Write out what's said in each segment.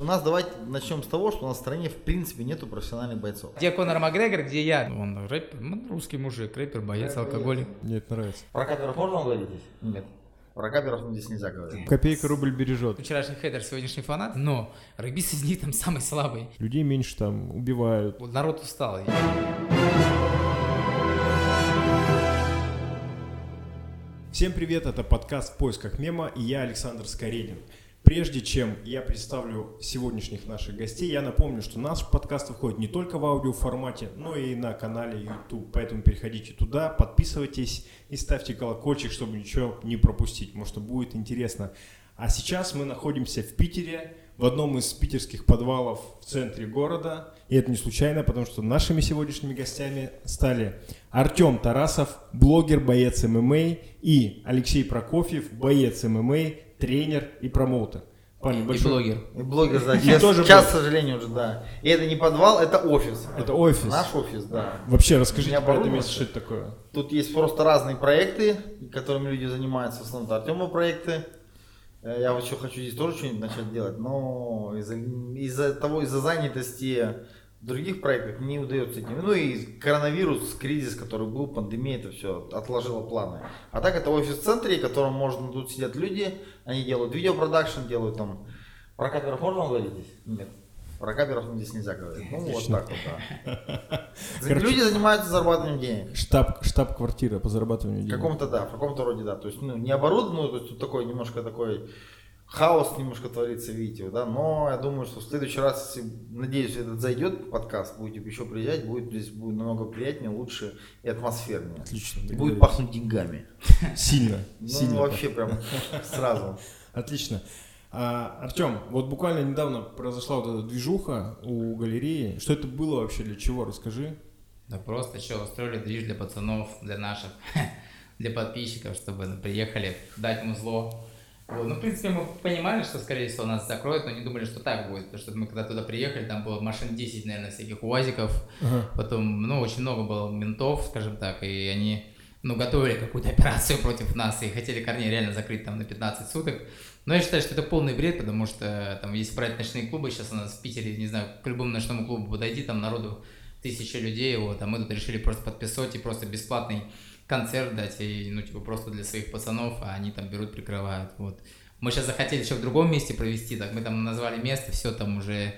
У нас давайте начнем с того, что у нас в стране в принципе нету профессиональных бойцов. Где Конор Макгрегор, где я? Он рэпер, ну, русский мужик, рэпер, боец, алкоголик. Мне это нравится. Про каперов можно говорить здесь? Нет. Про каперов здесь нельзя говорить. Копейка рубль бережет. Вчерашний хейдер, сегодняшний фанат, но рыбис из них там самый слабый. Людей меньше там убивают. Вот народ устал. Всем привет, это подкаст «В поисках мема» и я Александр Скоредин. Прежде чем я представлю сегодняшних наших гостей, я напомню, что наш подкаст выходит не только в аудиоформате, но и на канале YouTube. Поэтому переходите туда, подписывайтесь и ставьте колокольчик, чтобы ничего не пропустить. Может, будет интересно. А сейчас мы находимся в Питере, в одном из питерских подвалов в центре города. И это не случайно, потому что нашими сегодняшними гостями стали Артем Тарасов, блогер, боец ММА, и Алексей Прокофьев, боец ММА, тренер и промоутер. Парни, и большой... блогер. И блогер, да. Сейчас, тоже сейчас к сожалению, уже, да. И это не подвал, это офис. Это офис. Наш офис, да. Вообще, расскажите про это место, что это такое. Тут есть просто разные проекты, которыми люди занимаются. В основном это Артема проекты. Э, я вот еще хочу здесь тоже что-нибудь начать делать, но из-за из того, из-за занятости других проектах не удается этим. Ну и коронавирус, кризис, который был, пандемия, это все отложило планы. А так это офис в центре, в котором можно, тут сидят люди, они делают видеопродакшн, делают там... Про камеров можно говорить здесь? Нет. Про каперов здесь нельзя говорить. Ну вот так вот, да. Короче, Люди занимаются зарабатыванием денег. Штаб, штаб-квартира по зарабатыванию денег. В каком-то, да, в каком-то роде, да. То есть, ну, не оборудованную, то есть тут такой немножко такой хаос немножко творится, видите, да, но я думаю, что в следующий раз, если, надеюсь, этот зайдет подкаст, будете еще приезжать, будет здесь будет намного приятнее, лучше и атмосфернее. Отлично. И будет пахнуть деньгами. Сильно. Ну, сильно вообще прям сразу. Отлично. А, Артем, вот буквально недавно произошла вот эта движуха у галереи. Что это было вообще, для чего? Расскажи. Да просто что, устроили движ для пацанов, для наших, для подписчиков, чтобы приехали дать музло вот. Ну, в принципе, мы понимали, что, скорее всего, нас закроют, но не думали, что так будет. Потому что мы когда туда приехали, там было машин 10, наверное, всяких УАЗиков. Uh-huh. Потом, ну, очень много было ментов, скажем так, и они, ну, готовили какую-то операцию против нас и хотели Корней реально закрыть там на 15 суток. Но я считаю, что это полный бред, потому что там, если брать ночные клубы, сейчас у нас в Питере, не знаю, к любому ночному клубу подойди, там народу тысяча людей, вот, а мы тут решили просто подписать и просто бесплатный концерт дать, и, ну, типа, просто для своих пацанов, а они там берут, прикрывают, вот. Мы сейчас захотели еще в другом месте провести, так мы там назвали место, все там уже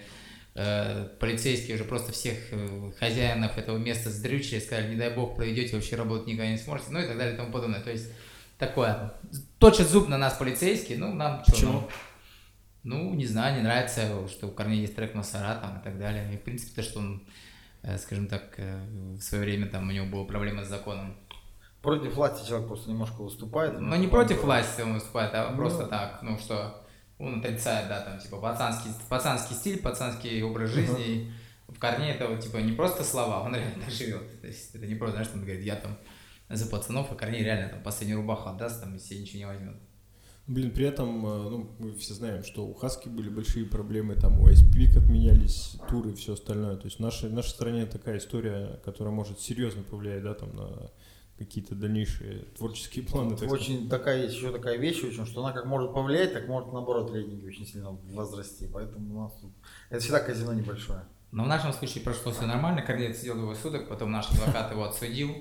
э, полицейские уже просто всех э, хозяинов этого места сдрючили, сказали, не дай бог проведете, вообще работать никогда не сможете, ну и так далее и тому подобное. То есть такое, точит зуб на нас полицейские, ну нам что, ну, ну, не знаю, не нравится, что у Корнея есть трек Масара там и так далее. И в принципе то, что он, э, скажем так, э, в свое время там у него была проблема с законом Против власти человек просто немножко выступает. Ну, не против власти он выступает, а ну, просто так, ну, что он отрицает, да, там, типа, пацанский, пацанский стиль, пацанский образ жизни. В корне это, типа, не просто слова, он реально живет. То есть, это не просто, знаешь, он говорит, я там за пацанов, а Корней реально там последнюю рубаху отдаст, там, и себе ничего не возьмет. Блин, при этом, э, ну, мы все знаем, что у Хаски были большие проблемы, там у ISP отменялись туры и все остальное. То есть в нашей, в нашей стране такая история, которая может серьезно повлиять, да, там на какие-то дальнейшие творческие планы. Так очень сказать. такая есть еще такая вещь, очень, что она как может повлиять, так может наоборот рейтинги очень сильно возрасти. Поэтому у нас тут это всегда казино небольшое. Но в нашем случае прошло все нормально. Корней сидел двое суток, потом наш адвокат его отсудил.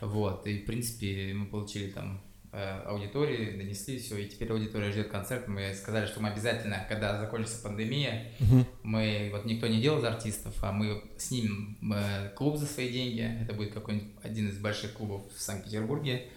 Вот, и в принципе мы получили там аудитории, донесли все, и теперь аудитория ждет концерт. Мы сказали, что мы обязательно, когда закончится пандемия, uh-huh. мы, вот никто не делал за артистов, а мы снимем э, клуб за свои деньги, это будет какой-нибудь один из больших клубов в Санкт-Петербурге,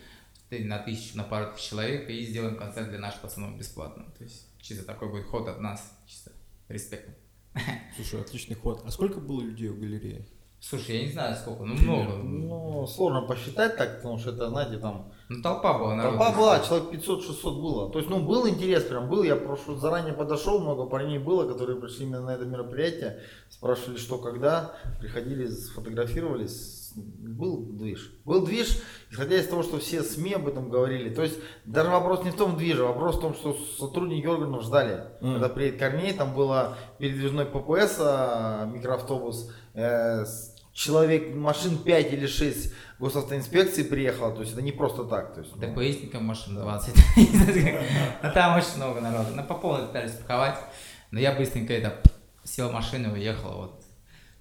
на тысячу, на пару тысяч человек, и сделаем концерт для наших пацанов бесплатно. То есть чисто такой будет ход от нас, чисто респект. Слушай, отличный ход. А сколько было людей в галерее? Слушай, я не знаю сколько, ну много. Ну, сложно посчитать так, потому что это, знаете, там... Ну, толпа была, народ. Толпа была, человек 500-600 было. То есть, ну, был интерес прям, был. Я просто заранее подошел, много парней было, которые пришли именно на это мероприятие, спрашивали, что, когда, приходили, сфотографировались. Был движ. Был движ, исходя из того, что все СМИ об этом говорили. То есть, даже вопрос не в том движе, вопрос в том, что сотрудники органов ждали. Mm. Когда приедет Корней, там было передвижной ППС, а, микроавтобус, э, человек, машин 5 или 6 госавтоинспекции приехало, то есть это не просто так. То есть, ДПСников машин 20. А там очень много народу. На по полной пытались парковать. Но я быстренько это сел в машину и уехал, вот.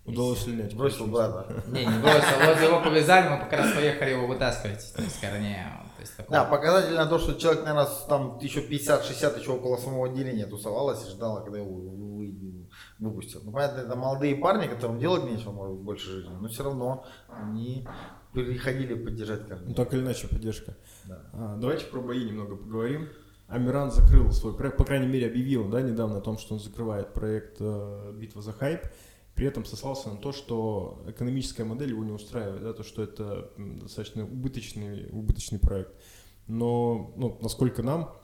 Удалось слинять. Бросил брата. Не, не бросил, вот его повязали, мы как раз поехали его вытаскивать, есть корней. Да, показательно то, что человек, наверное, там еще 50-60 еще около самого отделения тусовалась и ждала, когда его вы- вы- выпустят. Ну, понятно, это молодые парни, которым делать нечего, может больше жизни, но все равно они переходили поддержать Ну, Корнея. так или иначе, поддержка. Да. А, давайте про бои немного поговорим. Амиран закрыл свой проект, по крайней мере, объявил, да, недавно о том, что он закрывает проект э, «Битва за хайп». При этом сослался на то, что экономическая модель его не устраивает, да, то, что это достаточно убыточный, убыточный проект. Но, ну, насколько нам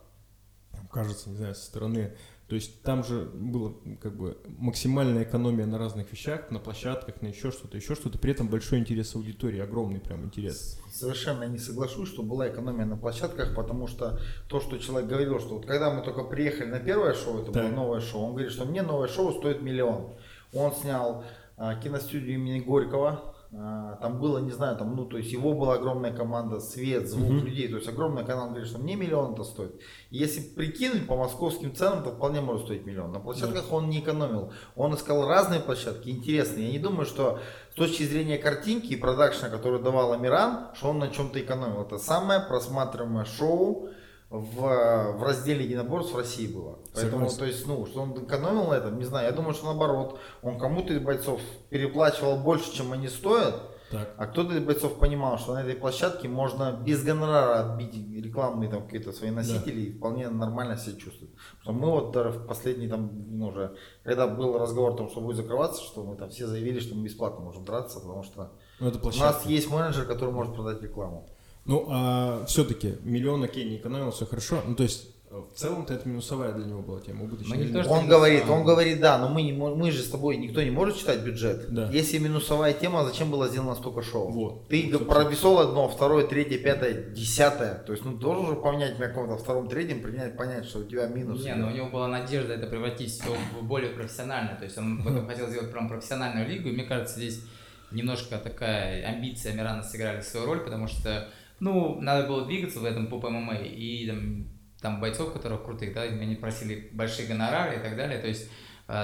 кажется, не знаю, со стороны, то есть там же была как бы максимальная экономия на разных вещах, на площадках, на еще что-то, еще что-то, при этом большой интерес аудитории, огромный прям интерес. Совершенно не соглашусь, что была экономия на площадках, потому что то, что человек говорил, что вот когда мы только приехали на первое шоу, это было Так. новое шоу, он говорит, что мне новое шоу стоит миллион. Он снял а, киностудию имени Горького, там было, не знаю, там, ну, то есть его была огромная команда, свет, звук Мгм. людей, то есть огромная команда, говорит, что мне миллион это стоит. И если прикинуть по московским ценам, то вполне может стоить миллион. На площадках он не экономил, он искал разные площадки, интересные. Я не думаю, что с точки зрения картинки и продакшена, который давал Амиран, что он на чем-то экономил. Это самое просматриваемое шоу в, в разделе единоборств в России было. Поэтому, Согласен. то есть, ну, что он экономил на этом, не знаю. Я думаю, что наоборот, он кому-то из бойцов переплачивал больше, чем они стоят, Так. а кто-то из бойцов понимал, что на этой площадке можно без гонорара отбить рекламные там какие-то свои носители и вполне нормально себя. Потому что мы вот даже в последний там, ну, уже, когда был разговор о том, что будет закрываться, что мы там все заявили, что мы бесплатно можем драться, потому что Ну, у нас есть менеджер, который может продать рекламу. Ну, а все-таки миллион, окей, не экономил, все хорошо. Ну, то есть, э, в целом-то это минусовая для него была тема убыточная. Не Он говорит, он говорит, да, но мы, не, мо- мы же с тобой, никто не может читать бюджет. Да. Если минусовая тема, зачем было сделано столько шоу? Вот. Ты Вот, провесол одно, второе, третье, пятое, десятое. То есть, ну, должен же поменять на каком-то втором, третьем, принять, понять, что у тебя минус. Не, ну у него была надежда это превратить все в более профессионально. То есть он в этом хотел сделать прям профессиональную лигу. И мне кажется, здесь немножко такая амбиция Мирана сыграли свою роль, потому что, ну, надо было двигаться в этом поп ММА. И там, там бойцов, которых крутых, да, они просили большие гонорары и так далее. То есть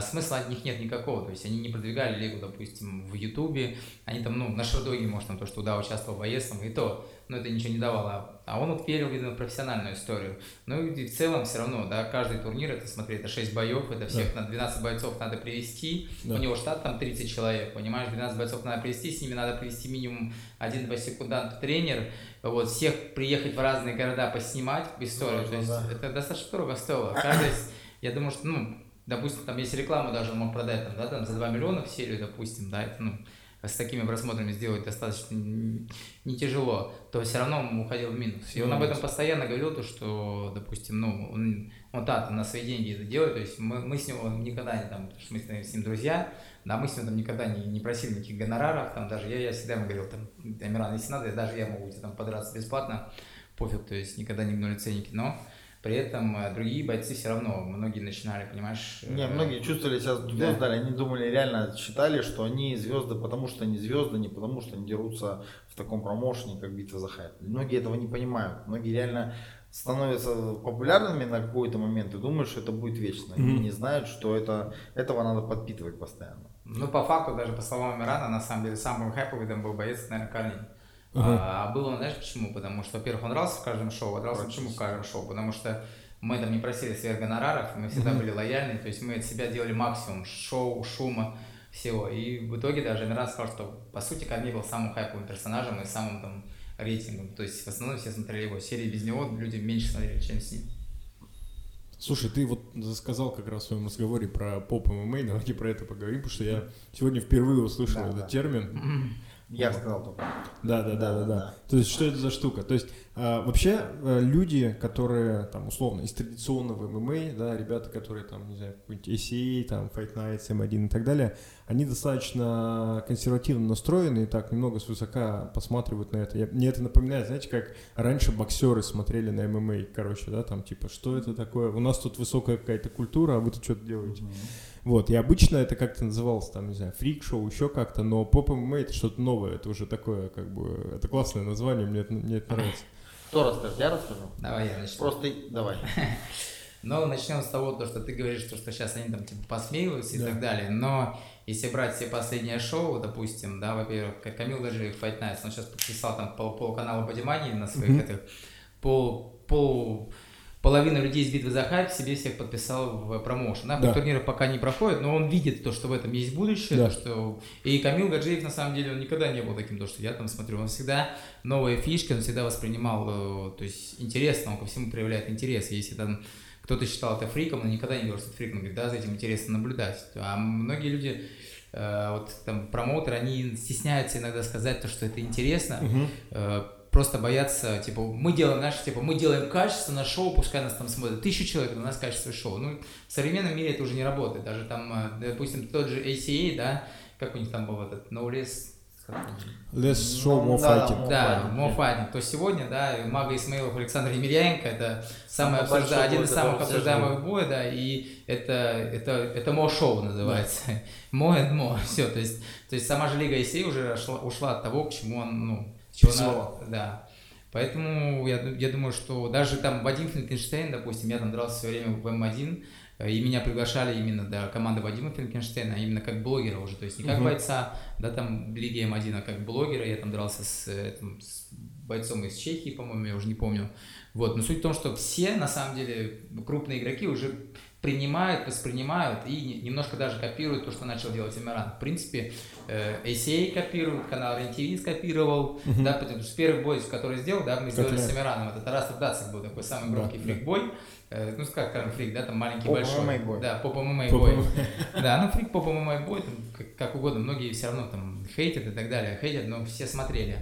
смысла от них нет никакого. То есть они не продвигали лигу, допустим, в Ютубе. Они там, ну, на шоу-доге, может, там то, что да, участвовал боец, там, и то. Но это ничего не давало. А он вот верил, видно, в профессиональную историю. Ну и в целом все равно, да, каждый турнир, это смотри, это 6 боев, это всех на 12 бойцов надо привести. Да. У него штат там 30 человек, понимаешь, 12 бойцов надо привести, с ними надо привести минимум один секундант тренер, вот, всех приехать в разные города поснимать историю. Важно, То есть да. это достаточно дорого стоило. Каждый, я думаю, что, ну, допустим, там если рекламу даже он мог продать, там, да, там за 2 миллиона в серию, допустим, да, это, ну, с такими просмотрами сделать достаточно не тяжело, то все равно он уходил в минус. И он об этом постоянно говорил, то, что, допустим, ну, он, он да, на свои деньги это делает, то есть мы, мы с ним никогда не там, что мы с ним, с ним друзья, да, мы с ним там никогда не, не просили никаких гонораров, там даже я, я всегда ему говорил, там, Амиран, если надо, даже я могу тебе там подраться бесплатно, пофиг, то есть никогда не гнули ценники, но при этом э, другие бойцы все равно, многие начинали, понимаешь... Не, э, многие чувствовали себя звездами, они думали, реально считали, что они звезды, потому что они звезды, не потому что они дерутся в таком промоушене, как битва за хайп. Многие этого не понимают. Многие реально становятся популярными на какой-то момент и думают, что это будет вечно. Они Мгм. не знают, что это, этого надо подпитывать постоянно. Ну, по факту, даже по словам Амирана, на самом деле, самый хайповый там был боец, наверное, Корней. Ага. А, был он, знаешь, почему? Потому что, во-первых, он дрался в каждом шоу, а дрался почему в каждом шоу? Потому что мы там не просили сверх гонораров, мы всегда были лояльны, то есть мы от себя делали максимум шоу, шума, всего. И в итоге даже Амиран сказал, что, по сути, Корней был самым хайповым персонажем и самым там рейтингом. То есть в основном все смотрели его серии, без него люди меньше смотрели, чем с ним. Слушай, ты вот сказал как раз в своем разговоре про поп ММА, давайте про это поговорим, потому что я сегодня впервые услышал Да, этот да. термин. Я сказал только. Да, да, да, да, Да. То есть, что это за штука? То есть, а, вообще, а, люди, которые, там, условно, из традиционного ММА, да, ребята, которые, там, не знаю, какой-нибудь ACA, там, Fight Nights, M1 и так далее, они достаточно консервативно настроены и так немного свысока посматривают на это. Я- мне это напоминает, знаете, как раньше боксеры смотрели на ММА, короче, да, там, типа, что это такое? У нас тут высокая какая-то культура, а вы тут что-то делаете. Вот, и обычно это как-то называлось, там, не знаю, фрик-шоу, еще как-то, но поп ММА это что-то новое, это уже такое, как бы, это классное название, мне это, мне это нравится. Кто расскажет? Я расскажу. Давай я начну. Просто давай. Но начнем с того, то, что ты говоришь, что, что сейчас они там типа посмеиваются и так далее. Но если брать все последние шоу, допустим, да, во-первых, как Камил даже Fight Nights, он сейчас подписал там пол, полканала Бодимании на своих mm-hmm. этих, пол, пол половина людей из битвы за хайп себе всех подписал в промоушен. Да, да. турниры пока не проходит, но он видит то, что в этом есть будущее, да. то, что... И Камил Гаджиев, на самом деле, он никогда не был таким, то, что я там смотрю, он всегда новые фишки, он всегда воспринимал, э, то есть интересно, он ко всему проявляет интерес. Если там кто-то считал это фриком, он никогда не говорил, что это фриком, говорит, да, за этим интересно наблюдать. А многие люди э, вот там промоутеры, они стесняются иногда сказать то, что это интересно, угу просто боятся, типа, мы делаем наше, типа, мы делаем качественно шоу, пускай нас там смотрят тысячу человек, у нас качественное шоу. Ну, в современном мире это уже не работает. Даже там, э, допустим, тот же ACA, да, как у них там был этот No Less Less show, more fighting. Да, more fighting. То сегодня, да, Мага Исмаилов, Александр Емельяненко, это самый обсужда... один из самых обсуждаемых боя, да, и это, это, это more show называется. More and more. Все, то есть, то есть сама же Лига ACA уже ушла, ушла от того, к чему он, ну, чего надо, да. Поэтому я, я думаю, что даже там Вадим Франкенштейн, допустим, я там дрался все время в М1, э, и меня приглашали именно до команды Вадима Франкенштейна, а именно как блогера уже, то есть не как uh-huh. бойца, да, там в Лиге М1, а как блогера, я там дрался с, этим, с бойцом из Чехии, по-моему, я уже не помню. Вот, но суть в том, что все, на самом деле, крупные игроки уже принимают, воспринимают и немножко даже копируют то, что начал делать Эмиран. В принципе, э, ACA копирует, канал RNTV скопировал, uh-huh. да, потому что первый бой, который сделал, да, мы сделали с Эмираном, это Тарас Дацик был такой самый громкий да, фрик-бой, э, ну, как скажем, фрик, да, там маленький, поп большой. Бой. Да, поп ММА бой. Да, ну, фрик, поп ММА бой, там, как, как угодно, многие все равно там хейтят и так далее, хейтят, но все смотрели.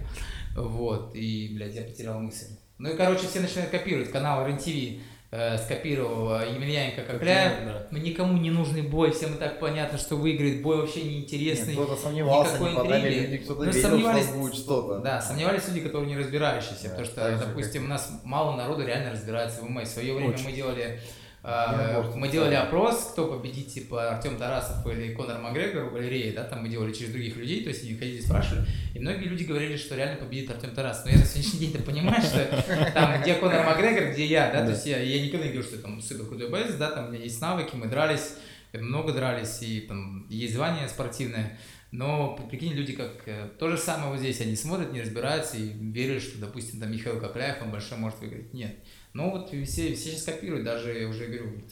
Вот, и, блядь, я потерял мысль. Ну и, короче, все начинают копировать канал РНТВ, э, скопировал Емельяненко Кокляев. Да. Ну, никому не нужный бой, всем и так понятно, что выиграет. Бой вообще неинтересный. Кто-то сомневался, никакой не интриги. Люди, кто-то ну, верил, сомневались, что будет что-то. Да, сомневались люди, которые не разбирающиеся. Да, потому что, допустим, как... у нас мало народу реально разбирается в ММА. В свое время Очень. мы делали а, мы делали опрос, кто победит, типа Артем Тарасов или Конор Макгрегор в галерее, да, там мы делали через других людей, то есть они ходили, спрашивали, и многие люди говорили, что реально победит Артем Тарасов. Но я на сегодняшний день-то понимаю, что там, где Конор Макгрегор, где я, да, то есть я, я никогда не говорю, что там супер крутой боец, да, там у меня есть навыки, мы дрались, много дрались, и там есть звание спортивное, но, прикинь, люди как э, то же самое вот здесь, они смотрят, не разбираются и верят, что, допустим, там Михаил Кокляев, он большой может выиграть. Нет. Ну вот все, все сейчас копируют, даже я уже говорю,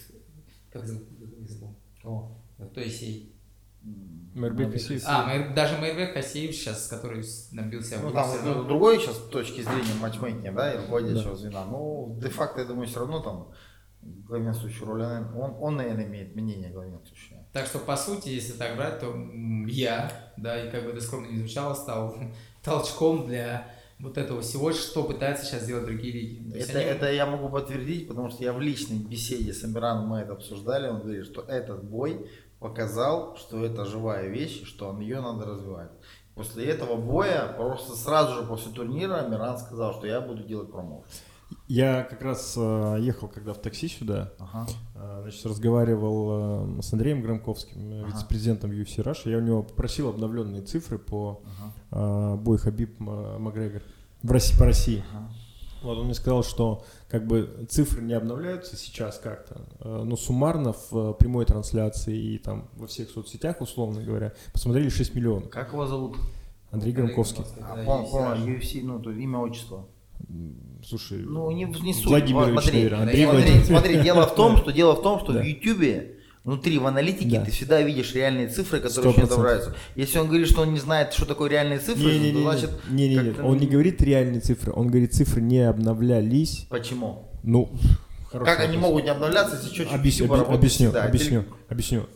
как зовут. О. Кто Исей? Мэрбек Асеев. А, даже Мэрбек Асеев сейчас, который набился ну, там ну, другой сейчас точки зрения матчмейкинга, да, и руководящего да. звена. Ну, де-факто, я думаю, все равно там главенствующую роль, он, он, наверное, имеет мнение главенствующее. Так что, по сути, если так брать, то я, да, и как бы это скромно не звучало, стал толчком для вот этого всего, что пытаются сейчас сделать другие лиги. Это, они... это я могу подтвердить, потому что я в личной беседе с Амираном мы это обсуждали, он говорит, что этот бой показал, что это живая вещь, что ее надо развивать. После этого боя, просто сразу же после турнира, Амиран сказал, что я буду делать промоушен. Я как раз э, ехал, когда в такси сюда, ага. э, значит, разговаривал э, с Андреем Громковским, ага. вице-президентом UFC Russia. Я у него попросил обновленные цифры по ага. э, бой Хабиб Макгрегор в России, по России. Ага. Вот он мне сказал, что как бы цифры не обновляются сейчас как-то, э, но суммарно в э, прямой трансляции и там во всех соцсетях, условно говоря, посмотрели 6 миллионов. Как его зовут? Андрей Громковский. А, UFC, ну, то имя, отчество. Слушай, ну не, не суть. Владимирович, смотри, наверное, Андрей смотри, смотри, дело в том, что дело в том, что да. в Ютубе внутри в аналитике да. ты всегда видишь реальные цифры, которые 100%. очень отображаются. Если он говорит, что он не знает, что такое реальные цифры, не, не, то значит... Не, не, не, он не говорит реальные цифры, он говорит, цифры не обновлялись. Почему? Ну, как вопрос. они могут не обновляться, если что объясню, объясню, всегда. объясню, объясню.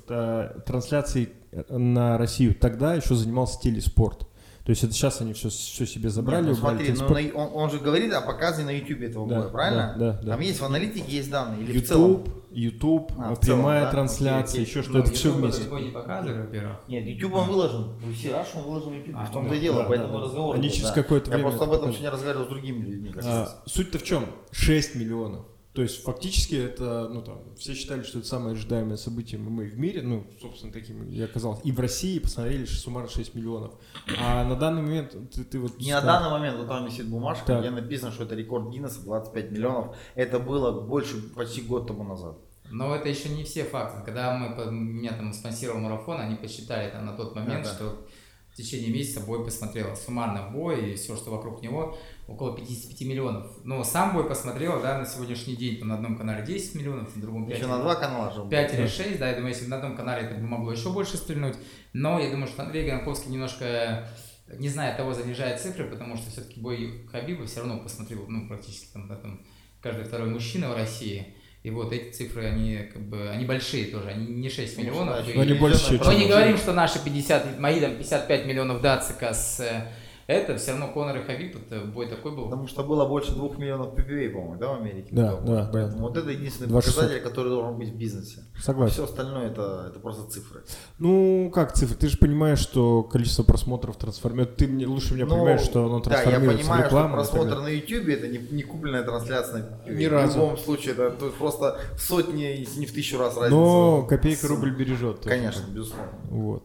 Трансляции на Россию тогда еще занимался телеспорт. То есть это сейчас они все, все себе забрали. Нет, ну, смотри, но на, он, он же говорит о показе на YouTube этого да, боя, правильно? Да, да, да. Там есть в аналитике есть данные или YouTube, в целом? YouTube, а, прямая целом, да? трансляция, окей, еще что, ну, это все вместе. не показывали, во-первых. Нет, YouTube он выложен. Все Rush он выложен в YouTube. А, в том-то и дело, да, поэтому да, разговор. Они через какое-то время. Я просто об этом сегодня разговаривал с другими людьми. А, суть-то в чем? 6 миллионов. То есть фактически это, ну там, все считали, что это самое ожидаемое событие ММА в мире, ну, собственно, таким и оказалось. И в России посмотрели суммарно 6 миллионов. А на данный момент ты, ты вот... Не сказал... на данный момент, вот там висит бумажка, так. где написано, что это рекорд Гиннесса 25 миллионов. Это было больше почти год тому назад. Но это еще не все факты. Когда мы, меня там спонсировал марафон, они посчитали там на тот момент, да, что в течение месяца бой посмотрел суммарно бой и все, что вокруг него, около 55 миллионов. Но сам бой посмотрел, да, на сегодняшний день там на одном канале 10 миллионов, на другом 5. Еще на два канала же. 5 или 6, да, я думаю, если на одном канале это бы могло еще больше стрельнуть. Но я думаю, что Андрей Гонковский немножко не знаю, того занижает цифры, потому что все-таки бой Хабиба все равно посмотрел, ну, практически там, да, там каждый второй мужчина в России. И вот эти цифры, они как бы, они большие тоже, они не 6 миллионов. Но они больше, Мы не говорим, что наши 50, мои там 55 миллионов датсика с это все равно Конор и Хабиб, это бой такой был. Потому что было больше двух миллионов PPV, по-моему, да, в Америке? Да, да, Поэтому да. вот это единственный 2600. показатель, который должен быть в бизнесе. Согласен. Все остальное это, это просто цифры. Ну, как цифры? Ты же понимаешь, что количество просмотров трансформирует. Ты мне, лучше меня ну, понимаешь, что оно трансформируется Да, я понимаю, что просмотр на YouTube это не, не купленная трансляция Ни разу. В любом случае, это то есть просто в сотни, если не в тысячу раз разница. Но копейка рубль бережет. Конечно, безусловно. Вот.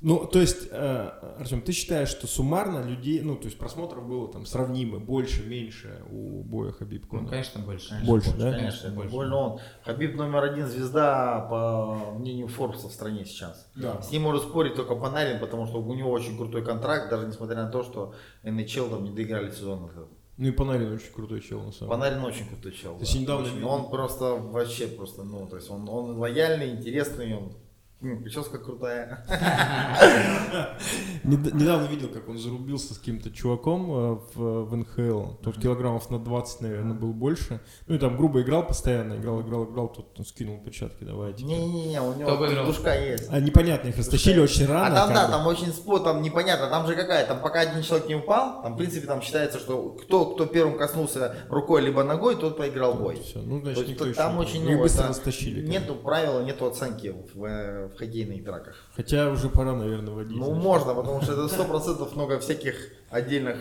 Ну, то есть, э, Артем, ты считаешь, что суммарно людей, ну, то есть просмотров было там сравнимо, больше, меньше у боя Хабиб Ну, конечно, больше. Конечно, больше, больше, да? Конечно, больше. Больно он. Хабиб номер один звезда, по мнению Форбса в стране сейчас. Да. С ним может спорить только Панарин, потому что у него очень крутой контракт, даже несмотря на то, что NHL там не доиграли сезон. Ну и Панарин очень крутой чел, на самом деле. Панарин очень крутой чел. То есть да. недавно... Очень, он просто вообще просто, ну, то есть он, он лояльный, интересный, он Прическа крутая. Недавно видел, как он зарубился с каким-то чуваком э, в, в НХЛ. Тот килограммов на 20, наверное, был больше. Ну и там грубо играл постоянно, играл, играл, играл, тут он скинул перчатки, давайте. Не-не-не, у него душка есть. А непонятно, их растащили очень рано. А там, да, там очень спот, там непонятно, там же какая, там пока один человек не упал, там в принципе там считается, что кто, кто первым коснулся рукой либо ногой, тот проиграл бой. Все, ну значит никто там очень, ну, быстро растащили. Нету правила, нету оценки в, в хоккейных драках. Хотя уже пора, наверное, вводить. Ну, можно, потому что это сто процентов много всяких отдельных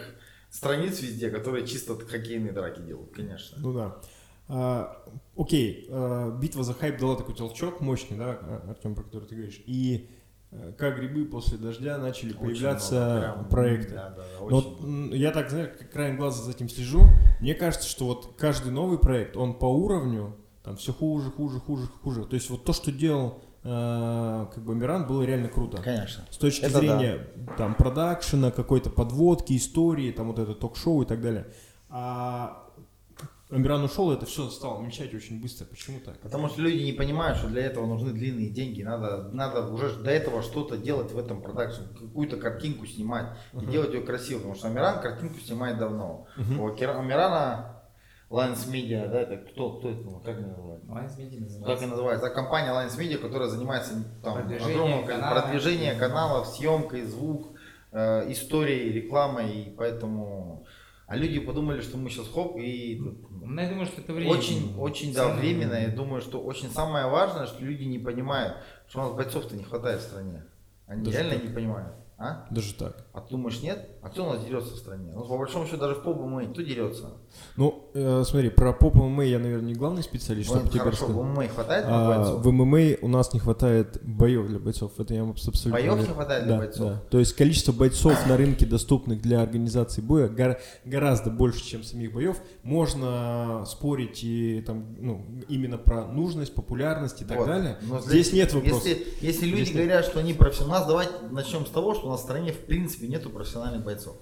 страниц везде, которые чисто хоккейные драки делают, конечно. Ну да. А, окей, а, битва за хайп дала такой толчок мощный, да, Артем, про который ты говоришь. И э, как грибы после дождя начали очень появляться много, прям, проекты. Да, да, да. Но я так, знаешь, как краем глаза за этим слежу. Мне кажется, что вот каждый новый проект, он по уровню там все хуже, хуже, хуже, хуже. То есть вот то, что делал как бы Миран было реально круто. Конечно. С точки это зрения да. там продакшена, какой-то подводки, истории, там вот это ток-шоу и так далее. А Амиран ушел, это все стало мечать очень быстро. Почему так? Потому что люди не понимают, что для этого нужны длинные деньги. Надо, надо уже до этого что-то делать в этом продакшене, какую-то картинку снимать и uh-huh. делать ее красиво. Потому что Амиран картинку снимает давно. Uh-huh. У Амирана Lines Media, да, это кто, кто это, как это называется? Lines Media называется. Как это называется? Это компания Lines Media, которая занимается там, продвижение огромным канала, продвижением каналов, съемкой, звук, э, историей, рекламой, и поэтому... А люди подумали, что мы сейчас хоп и... Ну, я думаю, что это время. Очень, очень, да, временно. Я думаю, что очень самое важное, что люди не понимают, что у нас бойцов-то не хватает в стране. Они Даже реально так. не понимают. А? Даже так. А ты думаешь, нет? А кто у нас дерется в стране? Ну, по большому счету, даже в поп ММА кто дерется? Ну, э, смотри, про поп ММА я, наверное, не главный специалист, чтобы тебе хорошо, в ММА хватает а, бойцов? В ММА у нас не хватает боев для бойцов. Это я абсолютно Боев не хватает для да, бойцов? Да. То есть количество бойцов на рынке, доступных для организации боя, гор- гораздо больше, чем самих боев. Можно спорить и там, ну, именно про нужность, популярность и так вот. далее. Но Здесь нет вопросов. Если, если люди Здесь говорят, нет. что они профессионалы, у давайте начнем с того, что нас в стране в принципе нету профессиональных бойцов.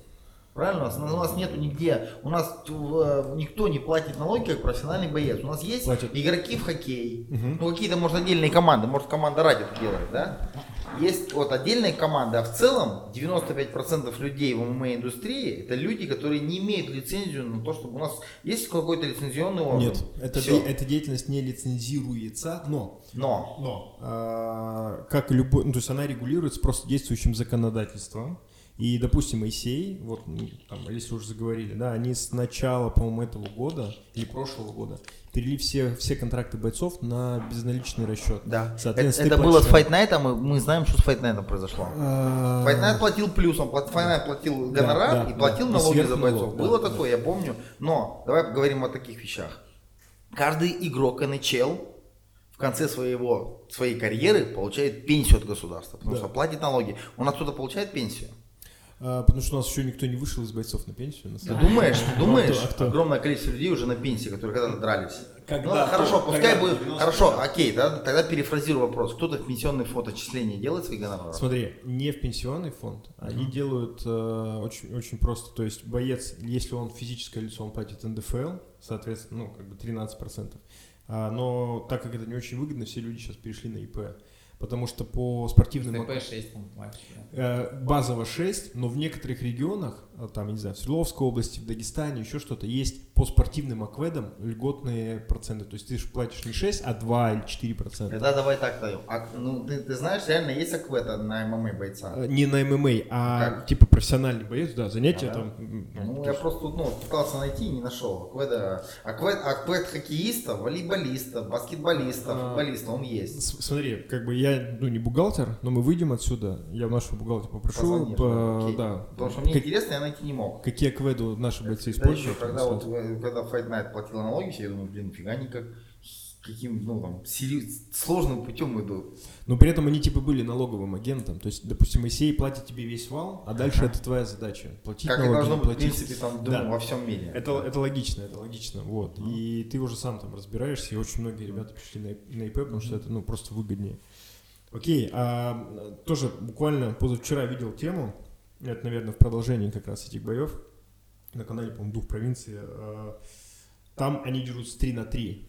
Правильно? У нас, у нас нету нигде, у нас э, никто не платит налоги как профессиональный боец. У нас есть Платят. игроки в хоккей, угу. ну какие-то, может, отдельные команды, может, команда ради делает, да? Есть вот отдельные команды, а в целом 95% людей в ММА-индустрии это люди, которые не имеют лицензию на то, чтобы у нас есть какой-то лицензионный орган. Нет, это, де- эта деятельность не лицензируется, но... Но. Но. А, как любой, ну, то есть она регулируется просто действующим законодательством. И, допустим, Моисей, вот там, если уже заговорили, да, они с начала, по-моему, этого года или прошлого года перевели все, все контракты бойцов на безналичный расчет. Да. Соответственно, это, это было с Fight Night, мы, мы знаем, что с Fight Night произошло. А... Fight Night платил плюсом, Fight Night платил гонорар да, да, и платил да. налоги и за бойцов. Налог, было да, такое, да. я помню. Но давай поговорим о таких вещах. Каждый игрок NHL в конце своего, своей карьеры получает пенсию от государства, потому да. что платит налоги. Нас кто-то получает пенсию? А, потому что у нас еще никто не вышел из бойцов на пенсию. На Ты думаешь, ты а думаешь, кто- а кто? огромное количество людей уже на пенсии, которые когда-то дрались. Когда? ну, хорошо, пускай Когда? будет. 90? Хорошо, окей, тогда, тогда перефразирую вопрос. Кто-то в пенсионный фонд отчисления делает свои гонорары? Смотри, не в пенсионный фонд, они делают э, очень, очень просто. То есть боец, если он физическое лицо, он платит НДФЛ, соответственно, ну, как бы 13%. А, но так как это не очень выгодно, все люди сейчас перешли на ИП. Потому что по спортивным... ТП-6 там мальчик, да. Э, базово 6, но в некоторых регионах, там, я не знаю, в Свердловской области, в Дагестане, еще что-то, есть по спортивным акведам льготные проценты. То есть ты же платишь не 6, а 2 или 4 процента. Тогда давай так даем. А, ну, ты, ты знаешь, реально есть аквета на ММА бойца? Э, Не на ММА, а Как? типа профессиональный боец, да, занятия Ага. там. Ну, то я просто ну, пытался найти не нашел. Акведа, аквед, аквед хоккеиста, волейболиста, баскетболиста, А. футболиста, он есть. Смотри, как бы я, ну, не бухгалтер, но мы выйдем отсюда. Я в нашего бухгалтера попрошу. Позвонишь, по- да. Потому что мне Как- интересно, я найти не мог. какие кведу наши бойцы Да используют. еще, когда вот, когда Fight Night платила налоги, я думаю, блин, фига никак. Каким, ну, там, сери- сложным путем идут. Но при этом они типа были налоговым агентом. То есть, допустим, Моисей платит тебе весь вал, а дальше это твоя задача. Платить Как и налоги, должно не быть, в платить. принципе, там, Да. во всем мире. Это, это логично, это логично, вот. И ты уже сам там разбираешься, и очень многие ребята пришли на, на ИП, потому что это, ну, просто выгоднее. Окей, а, тоже буквально позавчера видел тему, это, наверное, в продолжении как раз этих боев, на канале, по-моему, двух провинций, а, там они дерутся 3 на 3.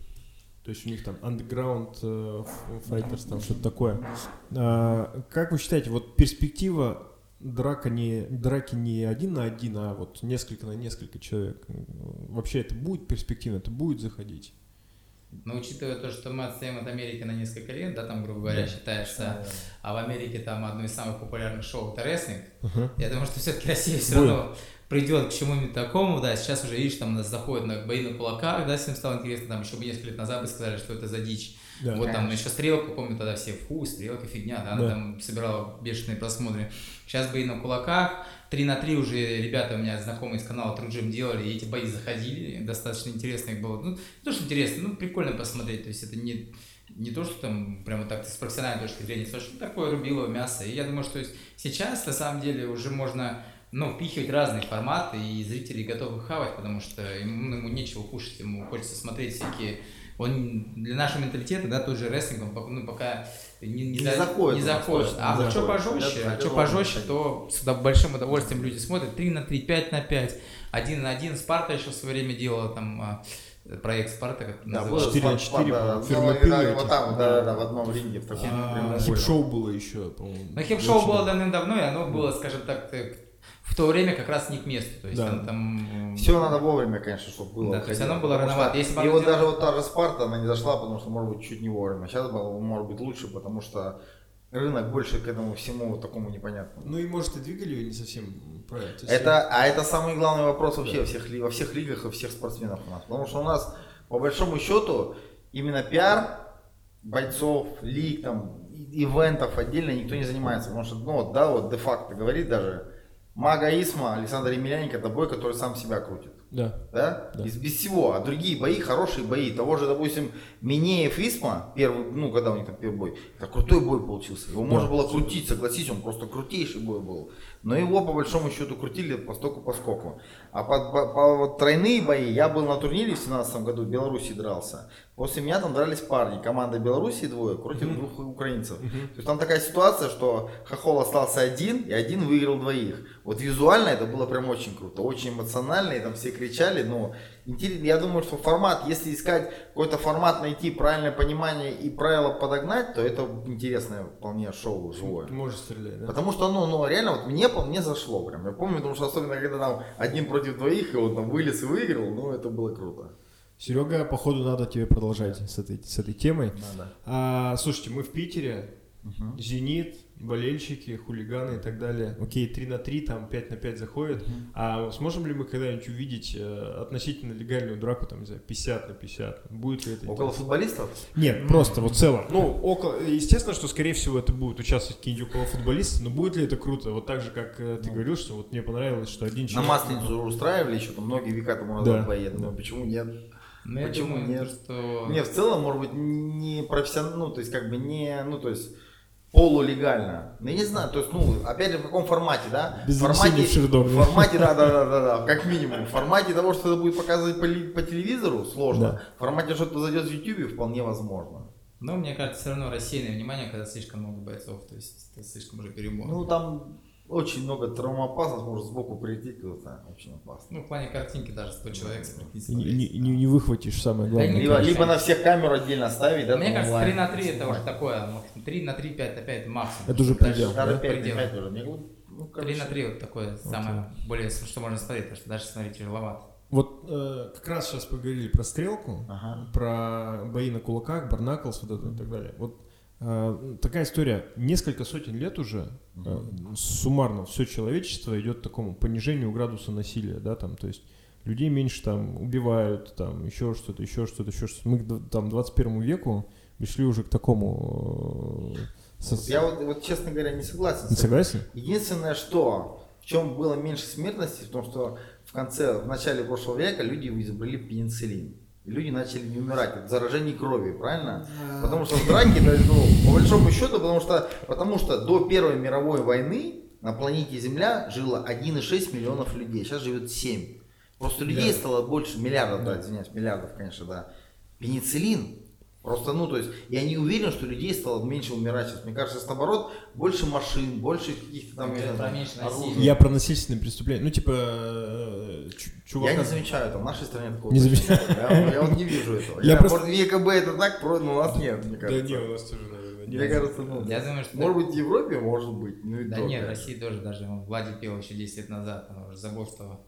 То есть у них там underground э, fighters, там что-то такое. А, как вы считаете, вот перспектива драка не, драки не один на один, а вот несколько на несколько человек. Вообще это будет перспективно, это будет заходить. Но учитывая то, что мы отстаем от Америки на несколько лет, да, там, грубо говоря, считается, а в Америке там одно из самых популярных шоу это рестлинг, Ага. я думаю, что все-таки Россия все Будет. равно придет к чему-нибудь такому, да, сейчас уже, видишь, там нас заходят на бои на кулаках, да, всем стало интересно, там еще несколько лет назад бы сказали, что это за дичь. Да. Вот там еще стрелку, помню, тогда все, фу, стрелка, фигня, да, она Да. там собирала бешеные просмотры. Сейчас бои на кулаках, 3 на 3 уже ребята у меня знакомые из канала Труджим делали, и эти бои заходили, достаточно интересно их было. Ну, не то, что интересно, ну, прикольно посмотреть, то есть это не, не то, что там прямо так с профессиональной точки зрения, ну, такое рубилово мясо. И я думаю, что сейчас, на самом деле, уже можно ну, впихивать разные форматы, и зрители готовы хавать, потому что ему, ну, ему нечего кушать, ему хочется смотреть всякие... Он для нашего менталитета, да, тот же рестлинг, он ну, пока не, Не за- заходит не заходит. А не вот что пожестче, а что пожестче, то с большим удовольствием люди смотрят. 3 на 3, 5 на 5, 1 на 1. Спарта еще в свое время делала там а, проект Спарта, как Да, назывался. было 4 на спад- 4, да, ну, фермопилы. Вот там, да, да, да, в одном ринге, в таком А, прямоугольном. Хип-шоу было еще, по-моему. Ну, хип-шоу было давно. давным-давно, и оно было, скажем так, в то время как раз не к месту. То есть Да. там, там Все надо вовремя, конечно, чтобы было. Да, то есть оно было рановато. Если и вот делало- даже вот та же Спарта, она не зашла, потому что, может быть, чуть не вовремя. Сейчас было, может быть, лучше, потому что рынок больше к этому всему вот такому непонятному. Ну и может и двигали ее не совсем правильно. Есть Это, а это самый главный вопрос вообще во всех, ли- во всех лигах и всех спортсменов у нас. Потому что у нас, по большому счету, именно пиар бойцов, лиг, там, ивентов отдельно никто не занимается. Потому что, ну, вот, да, вот де-факто говорит даже, Мага Исма, Александр Емельяненко, это бой, который сам себя крутит. Да. Да? Да. Из, без всего. А другие бои, хорошие бои. Того же, допустим, Минеев Исма, первый, ну, когда у них там первый бой, это крутой бой получился. Его можно было крутить, согласись, он просто крутейший бой был. Но его, по большому счету, крутили по стоку по скоку. А по, по- по вот тройные бои, я был на турнире в 2017 году, в Беларуси дрался. После меня там дрались парни. Команда Беларуси двое против двух украинцев. То есть там такая ситуация, что Хохол остался один, и один выиграл двоих. Вот визуально это было прям очень круто, очень эмоционально, и там все кричали, но интересно, я думаю, что формат, если искать какой-то формат, найти правильное понимание и правила подогнать, то это интересное вполне шоу живое. Ты можешь стрелять, да? Потому что, ну, ну, реально, вот мне, по мне зашло прям. Я помню, потому что особенно, когда там один против двоих, и он там вылез и выиграл, ну, это было круто. Серега, походу, надо тебе продолжать с этой, с этой темой. Надо. А, слушайте, мы в Питере, Зенит, болельщики, хулиганы и так далее. Окей, 3 на 3, там 5 на 5 заходят. А сможем ли мы когда-нибудь увидеть э, относительно легальную драку, там, не знаю, 50 на 50? Будет ли это? Около интересно? футболистов? Нет, просто вот в целом. Ну, около, естественно, что, скорее всего, это будут участвовать какие-нибудь около футболисты, но будет ли это круто? Вот так же, как э, ты говорил, что вот мне понравилось, что один На человек... Масленицу устраивали еще, там многие века тому Да. назад бои. Я думаю, почему нет? Ну, я Почему думаю, нет? то, что... Не, в целом, может быть, не профессионально, ну, то есть, как бы не, ну, то есть, полулегально. Ну, я не знаю, то есть, ну, опять же, в каком формате, да? Без формате, в формате, да, да, да, да, да, как минимум. В формате того, что это будет показывать по, по телевизору, сложно. Да. В формате, что это зайдет в YouTube, вполне возможно. Но мне кажется, все равно рассеянное внимание, когда слишком много бойцов, то есть это слишком уже перебор. Ну, там очень много травмоопасности, может сбоку прийти кто-то, очень опасно. Ну, в плане картинки даже 100 человек практически. Не, не- не- не выхватишь самое Да главное. Либо, либо на всех камеру отдельно ставить, да, Мне там кажется, онлайн. 3 на 3 это уже такое, максимум. 3 на 3, 5 на 5 это максимум. Это уже предел, Даже уже пять, предел. пять уже. Мне говорят, ну, 3 короче, на 3 вот такое самое более, что можно смотреть, потому что дальше смотреть тяжеловато. Вот э, как раз сейчас поговорили про стрелку, Ага. про бои на кулаках, барнаклс, вот это и так далее. Вот такая история. Несколько сотен лет уже э, суммарно все человечество идет к такому понижению градуса насилия, да, там, то есть людей меньше там убивают, там, еще что-то, еще что-то, еще что-то. Мы там 21 веку пришли уже к такому... э, со- Я вот, вот, честно говоря, не согласен. Не согласен? Единственное, что в чем было меньше смертности, в том, что в конце, в начале прошлого века люди изобрели пенициллин. И люди начали не умирать от заражений крови, правильно? Потому что в драке, да, ну, по большому счету, потому что, потому что до Первой мировой войны на планете Земля жило 1,6 миллионов людей, сейчас живет 7. Просто людей стало больше, миллиардов, да, извиняюсь, миллиардов, конечно, да. Пенициллин, просто, ну, то есть, я не уверен, что людей стало меньше умирать сейчас. Мне кажется, сейчас наоборот, больше машин, больше каких-то там, про там, меньше оружия. насилия. Я про насильственные преступления. Ну, типа, э, чу- чувака... Я не замечаю, там в нашей стране такого Не замечаю. нет. Я, я вот не вижу этого. Я Я, просто- Может, в ЕКБ это так, про- но у нас нет, мне кажется. нас тоже, наверное, Мне кажется, ну, Я думаю, что... может быть, в Европе может быть, ну и Да нет, в. России тоже даже ну, Влади пел еще 10 лет назад, он уже забыл, что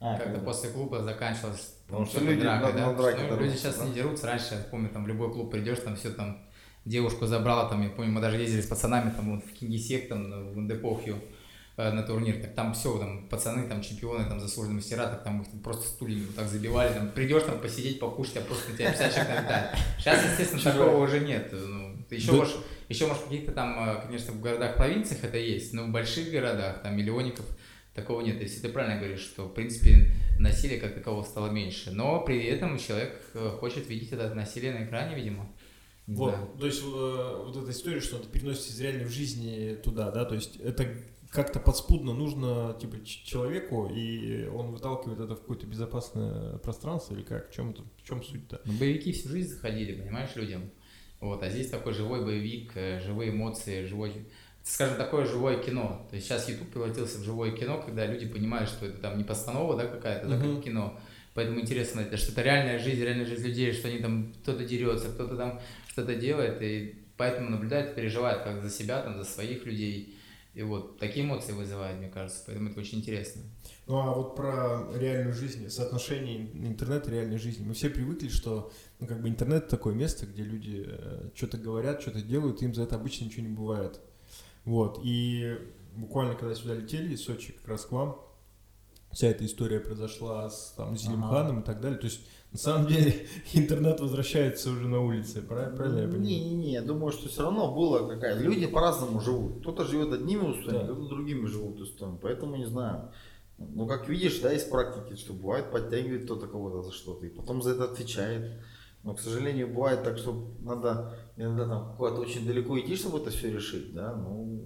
А, как-то когда? после клуба заканчивалось Потому там, что что-то люди дракой, на- да. на драке Ну, дерутся, люди сейчас да? не дерутся, раньше, я помню, там любой клуб придешь, там все там девушку забрала, там, я помню, мы даже ездили с пацанами там вот, в Кингисепп, там, в Индепохью э, на турнир, так там все, там пацаны, там чемпионы, там заслуженные мастера, так там их там просто стульями вот так забивали, там придешь там посидеть, покушать, а просто на тебя 50 человек налетает. Сейчас, естественно, такого уже нет. Ну, ты еще Да. можешь, еще может в каких-то там, э, конечно, в городах, провинциях это есть, но в больших городах, там миллионников, такого нет. Если ты правильно говоришь, что, в принципе, насилия как такового стало меньше. Но при этом человек э, хочет видеть это насилие на экране, видимо. Вот, знаю. то есть э, вот эта история, что это переносится из реальной жизни туда, да, то есть это как-то подспудно нужно типа человеку, и он выталкивает это в какое-то безопасное пространство или как? В чем это? В чем суть-то? Ну, боевики всю жизнь заходили, понимаешь, людям. Вот, а здесь такой живой боевик, э, живые эмоции, живой, скажем, такое живое кино. То есть сейчас YouTube превратился в живое кино, когда люди понимают, что это там не постанова, да, какая-то, да, как кино. Поэтому интересно, это что-то реальная жизнь, реальная жизнь людей, что они там, кто-то дерется, кто-то там что-то делает, и поэтому наблюдают, переживают как за себя, там, за своих людей. И вот такие эмоции вызывает, мне кажется, поэтому это очень интересно. Ну а вот про реальную жизнь, соотношение интернета и реальной жизни. Мы все привыкли, что ну, как бы интернет такое место, где люди что-то говорят, что-то делают, им за это обычно ничего не бывает. Вот. И буквально когда сюда летели из Сочи как раз к вам, вся эта история произошла с там, Зелимханом и так далее. То есть на самом деле интернет возвращается уже на улице, правильно, правильно я понимаю? Не-не-не, я думаю, что все равно было какая Люди по-разному живут. Кто-то живет одними устоями, Да. кто-то другими живут устоями. Поэтому не знаю. Ну, как видишь, да, из практики, что бывает, подтягивает кто-то кого-то за что-то, и потом за это отвечает. Но, к сожалению, бывает так, что надо иногда там куда-то очень далеко идти, чтобы это все решить, да, ну...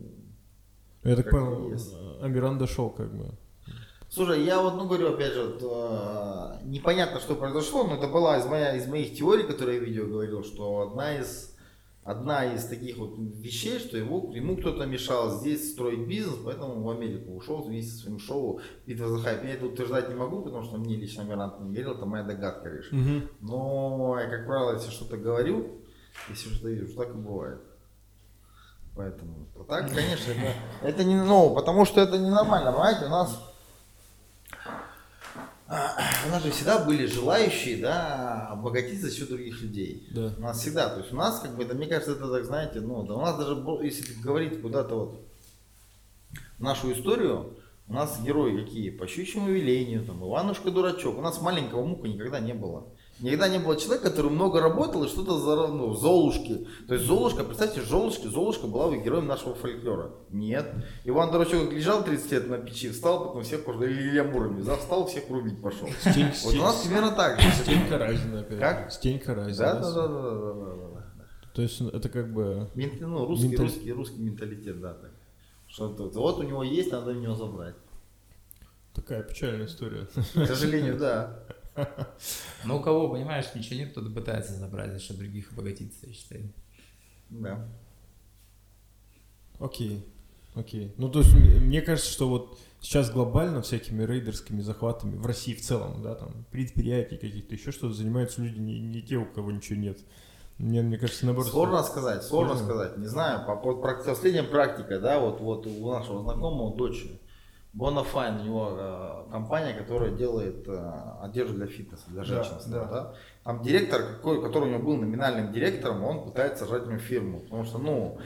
Я так понял. Амиран дошел как бы. Слушай, я вот, ну, говорю, опять же, вот, э, непонятно, что произошло, но это была из, моя, из моих теорий, которые я в видео говорил, что одна из, одна из таких вот вещей, что его, ему кто-то мешал здесь строить бизнес, поэтому он в Америку ушел вместе со своим шоу «Битва за хайп». Я это утверждать не могу, потому что мне лично Мирант не верил, это моя догадка лишь. Но я, как правило, если что-то говорю, если что-то вижу, так и бывает. Поэтому, а так, конечно, это, это не, ну, потому что это ненормально, понимаете, у нас у нас же всегда были желающие, да, обогатиться за счет других людей. Да. У нас всегда, то есть у нас, как бы, это, мне кажется, это, так, знаете, ну, да, у нас даже, если говорить куда-то вот нашу историю, у нас герои какие? По щучьему велению, там, Иванушка Дурачок. У нас маленького мука никогда не было. Никогда не было человека, который много работал и что-то за ну, Золушки. То есть Золушка, представьте, Золушки, Золушка была бы героем нашего фольклора. Нет. Иван Дурачок лежал 30 лет на печи, встал, потом всех, или Илья Муромец, да, встал, всех рубить пошел. Стень- Вот у нас примерно так же. Стенька Разина опять. Как? Стенька Разина. Да, да, да, да, да, да, да. То есть это как бы... Мент- ну, русский, Менталь- русский, русский менталитет, да. Так. Что вот у него есть, надо у него забрать. Такая печальная история. К сожалению, да. Но у кого, понимаешь, ничего нет, кто-то пытается забрать за счет других обогатиться, я считаю. Да. Окей, окей. Ну, то есть, мне кажется, что вот сейчас глобально всякими рейдерскими захватами в России в целом, да, там, предприятий каких-то, еще что-то занимаются люди не, не те, у кого ничего нет. Мне, мне кажется, наоборот... Сложно сказать, сложно Сложно. сказать. Не знаю, по, по, последняя практика, да, вот, вот у нашего знакомого дочери. Bonafide, у него э, компания, которая делает э, одежду для фитнеса, для женщин. да. да. Там директор, какой, который у него был номинальным директором, он пытается сжать у него фирму. Потому что, ну,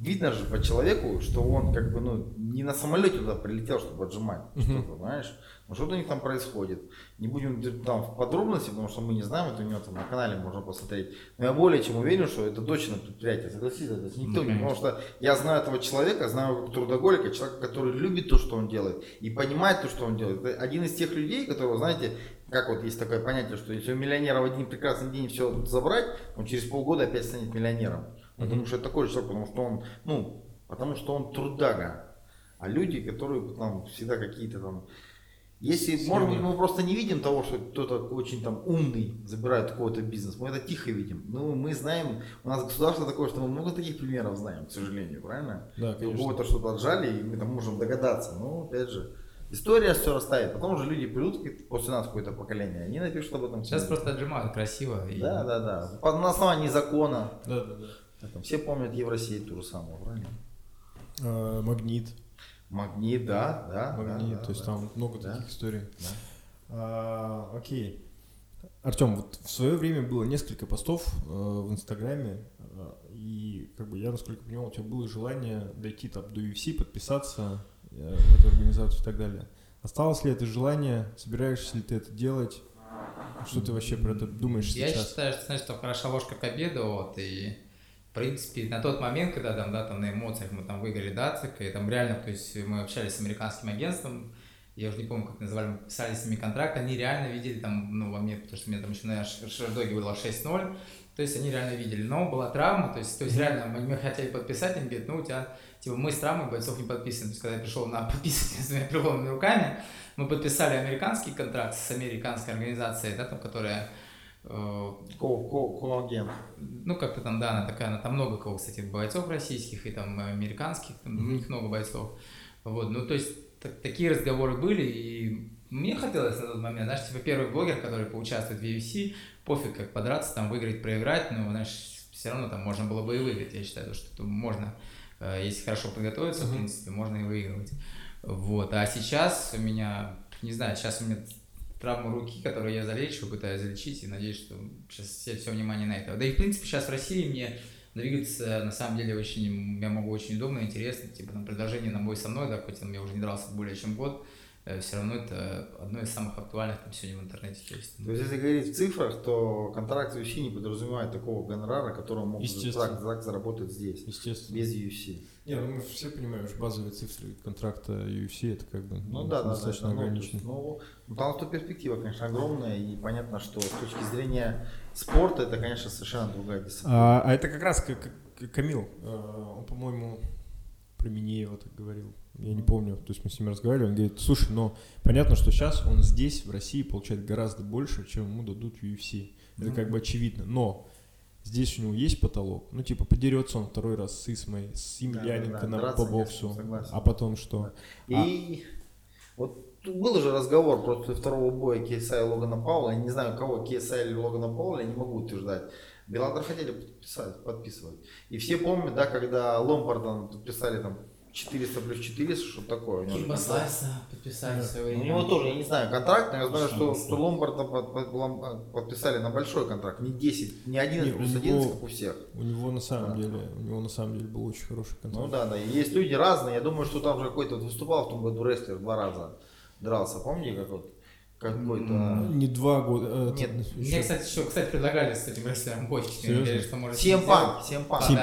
видно же по человеку, что он как бы, ну, не на самолете туда прилетел, чтобы отжимать что-то, знаешь. Ну, что-то у них там происходит. Не будем там в подробности, потому что мы не знаем, это у него там на канале можно посмотреть. Но я более чем уверен, что это дочное предприятие, согласитесь, это никто Ну, не, потому что я знаю этого человека, знаю его как трудоголика, человека, который любит то, что он делает, и понимает то, что он делает. Это один из тех людей, которого, знаете, как вот есть такое понятие, что если у миллионера в один прекрасный день все забрать, он через полгода опять станет миллионером. Потому что это такой же человек, потому что он, ну, потому что он трудага. А люди, которые там всегда какие-то там если, может быть, мы просто не видим того, что кто-то очень там умный забирает какой-то бизнес, мы это тихо видим. Ну, мы знаем, у нас государство такое, что мы много таких примеров знаем, к сожалению, правильно? Да, И у конечно. кого-то что-то отжали, и мы там можем догадаться. Но, опять же, история все расставит. Потом уже люди придут после нас какое-то поколение, они напишут об этом. Сейчас просто отжимают красиво. и- Да, да, да. На основании закона. Да, да, да. Там Все помнят Евросеть ту же самую, правильно? А, магнит. Магнит, да, да. Магнит, да, да, то есть да. там много Да. таких историй. Да. А, окей. Артем, вот в свое время было несколько постов э, в Инстаграме, э, и как бы я, насколько понимал, у тебя было желание дойти там до UFC, подписаться э, в эту организацию и так далее. Осталось ли это желание? Собираешься ли ты это делать? Что ты вообще про это думаешь Я сейчас? считаю, что, знаешь, что хороша ложка к обеду, вот, и, в принципе, на тот момент, когда там, да, там на эмоциях мы там выиграли Дацик, и там реально, то есть мы общались с американским агентством, я уже не помню, как называли, мы подписали с ними контракт, они реально видели там, ну, во мне, потому что мне там еще на Ш- Шердоге было 6-0, то есть они реально видели, но была травма, то есть, то есть реально мы, мы хотели подписать, они говорят, ну, у тебя, типа, мы с травмой бойцов не подписаны, то есть, когда я пришел на подписывать с моими приломными руками, мы подписали американский контракт с американской организацией, да, там, которая э, Ко- ко- Коагент. ну, как-то там, да, она такая, она там много кого, кстати, бойцов российских и там американских, там, у них много бойцов. Вот, ну, то есть, так- такие разговоры были, и мне хотелось на тот момент, знаешь, типа, первый блогер, который поучаствует в UFC, пофиг, как подраться, там, выиграть, проиграть, но, знаешь, все равно там можно было бы и выиграть, я считаю, что там можно, э, если хорошо подготовиться, в принципе, можно и выигрывать. Вот, а сейчас у меня, не знаю, сейчас у меня травма руки, которую я залечиваю, пытаюсь залечить, и надеюсь, что сейчас все, все внимание на это. Да и, в принципе, сейчас в России мне двигаться, на самом деле, очень, я могу очень удобно, интересно, типа, там, предложение на бой со мной, да, хоть там я уже не дрался более чем год, все равно это одно из самых актуальных там сегодня в интернете есть. То есть, если говорить в цифрах, то контракт UFC не подразумевает такого гонорара, которого могут Естественно. так, так заработать здесь, Естественно. без UFC. Не, ну мы все понимаем, что базовые цифры контракта UFC это как бы Ну да, да, да. достаточно ну, то ограничено. Ну, ну, там что перспектива, конечно, огромная, и понятно, что с точки зрения спорта это, конечно, совершенно другая дисциплина. А, а это как раз как, как Камил, э, он, по-моему, про Минеева так говорил. Я не помню, то есть мы с ним разговаривали, он говорит, слушай, но понятно, что сейчас он здесь, в России, получает гораздо больше, чем ему дадут в UFC. Это как бы очевидно. Но здесь у него есть потолок. Ну, типа, подерется он второй раз с Исмой, с Емельяненко да, на- драться по боксу. А потом что? И вот тут был же разговор после второго боя KSI и Логана Паула. Я не знаю, кого KSI или Логана Паула, я не могу утверждать. Беллатор хотели подписать, подписывать. И все помнят, да, когда Ломбарда подписали там 400 плюс 400, что такое. у контракт. Слайса подписали в свое У время. него тоже, я не знаю, контракт, но я знаю, что, Шансы. что Ломбарда под- под- лом- подписали на большой контракт, не 10, не 11 Не, у плюс него- 11, как у всех. У него на самом Да. деле, у него на самом деле был очень хороший контракт. Ну да, да. Есть люди разные. Я думаю, что там же какой-то вот выступал в том году рестлер два раза дрался. Помните, как вот какой-то. Не два года. э, Нет, это Мне, еще- кстати, еще, кстати, предлагали с этим рестлером бой. Серьезно? Что может Всем сделать. панк, всем панк. Всем Да,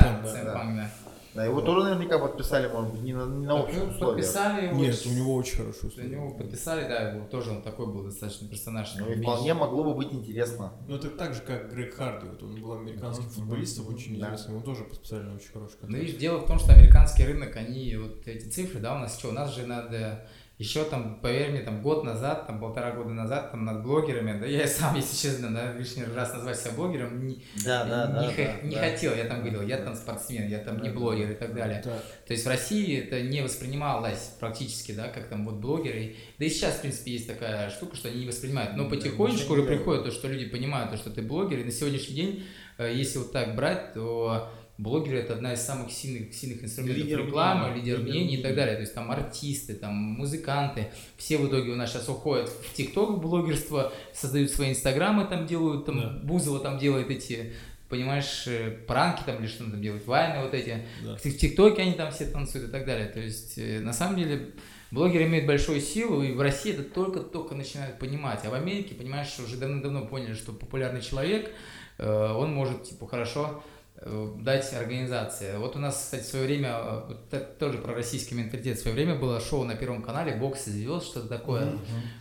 Панк, да, да, да. Да. Да, его тоже наверняка подписали, может быть, не на, не на общих Ну, условиях. подписали его. Нет, у него очень хороший У него подписали, да, его тоже он такой был достаточно персонаж. Ну, и вполне могло бы быть интересно. Ну, это так же, как Грег Харди. Вот он был американским Мгм. футболистом, очень Да. известным. Он тоже специально очень хороший Ну, контракт. видишь, дело в том, что американский рынок, они вот эти цифры, да, у нас что, у нас же надо еще там, поверь мне, там год назад, там полтора года назад, там над блогерами, да, я и сам, если честно, да, лишний раз назвать себя блогером, не, Да, да, да. не, да, х- не да. хотел, я там говорил, я там спортсмен, я там не Да, блогер и так далее. Да. То есть в России это не воспринималось практически, да, как там вот блогеры. Да и сейчас, в принципе, есть такая штука, что они не воспринимают. Но Да, потихонечку уже приходит то, что люди понимают, то, что ты блогер. И на сегодняшний день, э, если вот так брать, то блогеры это одна из самых сильных, сильных инструментов Лидер рекламы, мнений, лидер лидер мнений и так далее. То есть там артисты, там музыканты, все в итоге у нас сейчас уходят в ТикТок блогерство, создают свои инстаграмы там делают, там Да. Бузова там делает эти понимаешь, э, пранки там или что там делает, вайны вот эти. Да. В ТикТоке они там все танцуют и так далее. То есть, э, на самом деле, блогеры имеют большую силу, и в России это только-только начинают понимать. А в Америке, понимаешь, уже давно-давно поняли, что популярный человек, э, он может, типа, хорошо дать организации. Вот у нас, кстати, в свое время, э, тоже про российский менталитет, в свое время было шоу на Первом канале «Бокс и звезд», что-то такое.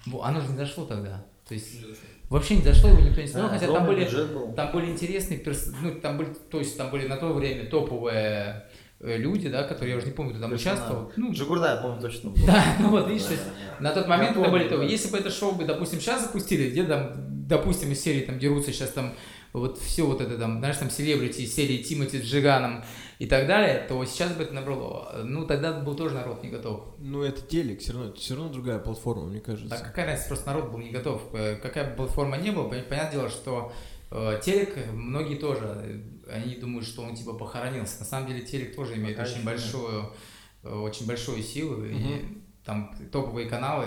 Во, Оно же не зашло тогда. То есть, вообще не зашло, его никто не смотрел, Да, хотя там были там были интересные перс... ну, там были, то есть там были на то время топовые э, люди, да, которые, я уже не помню, кто там Персонажи. участвовал. Ну, Жигурда, я помню, точно был. да, ну вот, видишь, то есть Да-да-да. на тот момент это были да. Если бы это шоу бы, допустим, сейчас запустили, где там, допустим, из серии там дерутся сейчас там вот все вот это там, знаешь, там селебрити из серии Тимати с Джиганом и так далее, то сейчас бы это набрало. Ну, тогда был тоже народ не готов. Ну, это телек, все равно, это все равно другая платформа, мне кажется. Да какая разница, просто народ был не готов. Э, Какая бы платформа не была, пон- понятное дело, что э, телек, многие тоже, э, они думают, что он типа похоронился. На самом деле телек тоже имеет Пока очень большую, э, очень большую силу, и Мгм. там топовые каналы,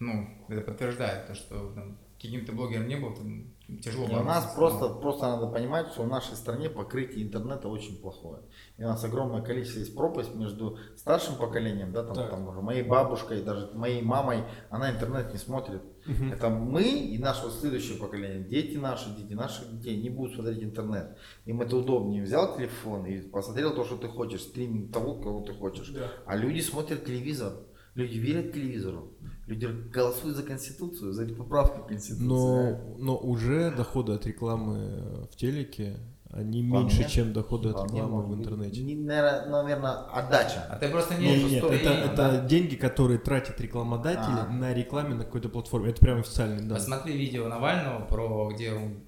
ну, это подтверждает, то, что там, каким ты блогером не был, там тяжело У нас просто, просто надо понимать, что в нашей стране покрытие интернета очень плохое. И у нас огромное количество есть пропасть между старшим поколением, да, там, Так. там уже моей бабушкой, даже моей мамой, она интернет не смотрит. Мгм. Это мы и наше вот следующее поколение, дети наши, дети наших детей не будут смотреть интернет. Им это удобнее. Взял телефон и посмотрел то, что ты хочешь, стриминг того, кого ты хочешь. Да. А люди смотрят телевизор. Люди верят телевизору. Люди голосуют за Конституцию, за поправки к Конституции. Но, но уже доходы от рекламы в телеке, они Вполне. меньше, чем доходы от Вполне рекламы в интернете. Не, наверное, наверное, отдача. А ты просто Нет, не нет, что это, это да? деньги, которые тратят рекламодатели А. на рекламе на какой-то платформе. Это прям официальный да. Посмотри видео Навального, про, где он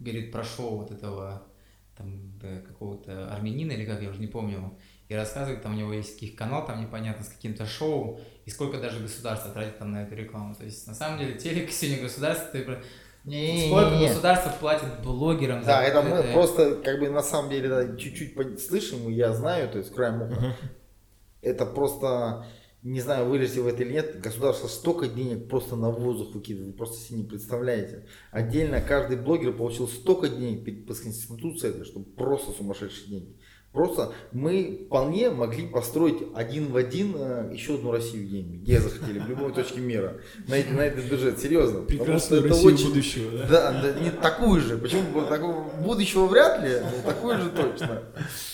говорит про шоу вот этого там, да, какого-то армянина или как, я уже не помню, и рассказывает, там у него есть каких канал, там непонятно, с каким-то шоу, и сколько даже государство тратит там на эту рекламу. То есть, на самом деле, телек сегодня государство, ты про- Не, сколько не, не. государство платит блогерам за Да, это мы просто как бы на самом деле да, чуть-чуть слышим, я знаю, то есть краем уха. Мгм. Это просто, не знаю, вырежете вы это или нет, государство столько денег просто на воздух выкидывает, вы просто себе не представляете. Отдельно каждый блогер получил столько денег по- конституции, что просто сумасшедшие деньги. Просто мы вполне могли построить один в один э, еще одну Россию где-нибудь, где захотели, в любой точке мира, на, на этот бюджет, серьезно. Прекрасную это Россию очень- будущего, да? Да, да, не такую же. Почему такого будущего вряд ли, но такую же точно.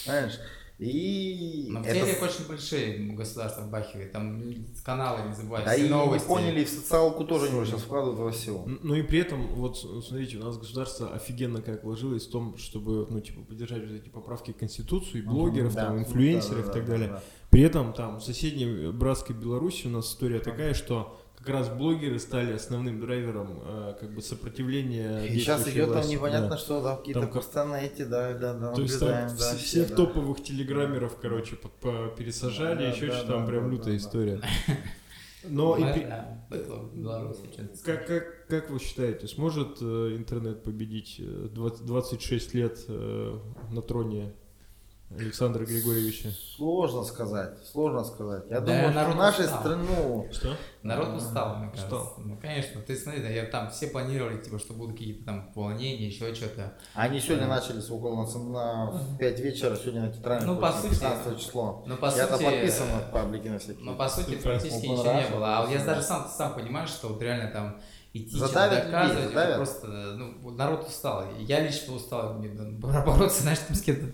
Знаешь? И Но в это телек очень большие государства вбахивает, там каналы, не забывай, да все и новости. поняли, и в социалку тоже уже сейчас вкладывают во все. Ну и при этом, вот смотрите, у нас государство офигенно как вложилось в том, чтобы, ну, типа, поддержать вот эти поправки в Конституцию, и блогеров, Да, там, да, инфлюенсеров да, и так да, далее. да. При этом там в соседней братской Беларуси у нас история такая, что как раз блогеры стали основным драйвером э, как бы сопротивления. И сейчас идет там власти, непонятно да. что, да, какие-то Там как- постоянно эти, да, да, да, То есть там да, все- все, всех да. топовых телеграммеров, короче, под- по- пересажали, Да, еще да, что да, там прям да, лютая да, история. Но и да, в Беларуси что-то. как, как, как вы считаете, сможет э, интернет победить э, 20 26 лет э, на троне Александра Григорьевича? Сложно сказать, сложно сказать. Я Да, думаю, что народ в нашей устал. страну Что? Народ устал, мне кажется. Устал. Ну, конечно, ты смотри, да, я там все планировали, типа, что будут какие-то там волнения, еще что-то. Они сегодня Да. начали с около на, в 5 вечера, сегодня на тетрадь. Ну, по сути, 15 число. Но по Я-то сути, подписан э, на паблики на всякие. Но по сути практически ничего не было. А я да. даже сам, сам понимаю, что вот реально там идти Задавят что-то людей, доказывать, задавят. просто, ну, народ устал. Я лично устал, мне бороться, знаешь, там с кем-то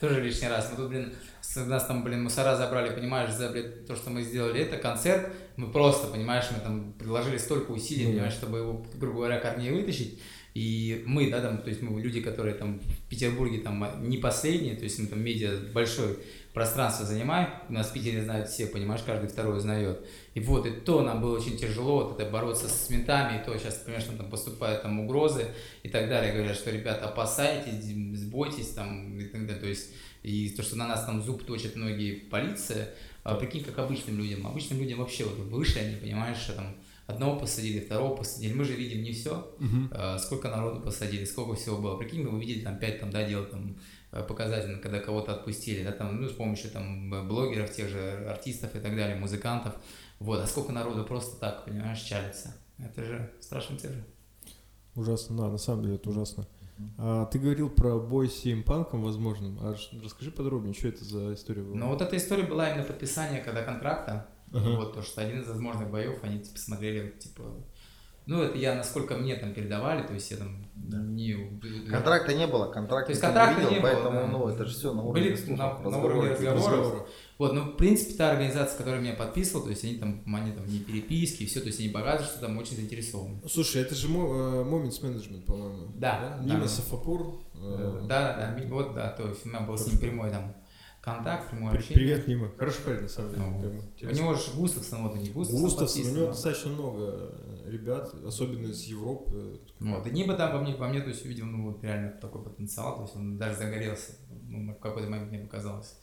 тоже лишний раз. Мы тут, блин, с- нас там, блин, мусора забрали, понимаешь, за, блин, то, что мы сделали, это концерт, мы просто, понимаешь, мы там приложили столько усилий, да. понимаешь, чтобы его, грубо говоря, корней вытащить. И мы, да, там, то есть мы люди, которые там в Петербурге там а, не последние, то есть мы там медиа большое пространство занимаем, у нас в Питере знают все, понимаешь, каждый второй узнает. И вот, и то нам было очень тяжело вот это бороться с ментами, и то сейчас, конечно, там поступают там угрозы и так далее, говорят, что, ребята, опасайтесь, сбойтесь там и так далее, то есть и то, что на нас там зуб точат многие полиция, а прикинь, как обычным людям, обычным людям вообще вот вышли они, понимаешь, что там одного посадили, второго посадили, мы же видим не все, а, сколько народу посадили, сколько всего было. Прикинь, мы увидели там 5 там, да, дел там показательно, когда кого-то отпустили, да, там, ну, с помощью там блогеров, тех же артистов и так далее, музыкантов. Вот, а сколько народу просто так, понимаешь, чалится. Это же страшно те же. Ужасно, да, на самом деле это ужасно. А, ты говорил про бой с CM Панком возможным. А расскажи подробнее, что это за история была? Но вот эта история была именно подписание, когда контракта, Ага. вот, то, что один из возможных боев, они, типа, смотрели, типа, ну, это я, насколько мне там передавали, то есть я там не... Контракта не было, контракт То есть контракта видел, не было, поэтому, да. ну, это же все на уровне Были слухов, на, на уровне разговоров. разговоров. Вот, ну, в принципе, та организация, которая меня подписывала, то есть они там, они там не переписки, все, то есть они показывают, что там очень заинтересованы. Слушай, это же мо- э, Moments Management, по-моему. Да, да, Нина да. Сафапур. Да, э, да, да, ми- вот, да, то есть у меня был с ним прямой там контакт, прямое при- общение. Привет, Нима. Хороший парень, на самом деле. Ну, У него же Густавсон, вот не Густавсон Густавсон, у него да. достаточно много ребят, особенно из Европы. Вот, и Ниба там во мне, во мне, то есть увидел, ну, вот реально такой потенциал, то есть он даже загорелся, ну, в какой-то момент мне показалось.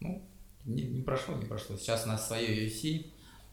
Ну, не, не прошло, не прошло. Сейчас у нас свое UFC,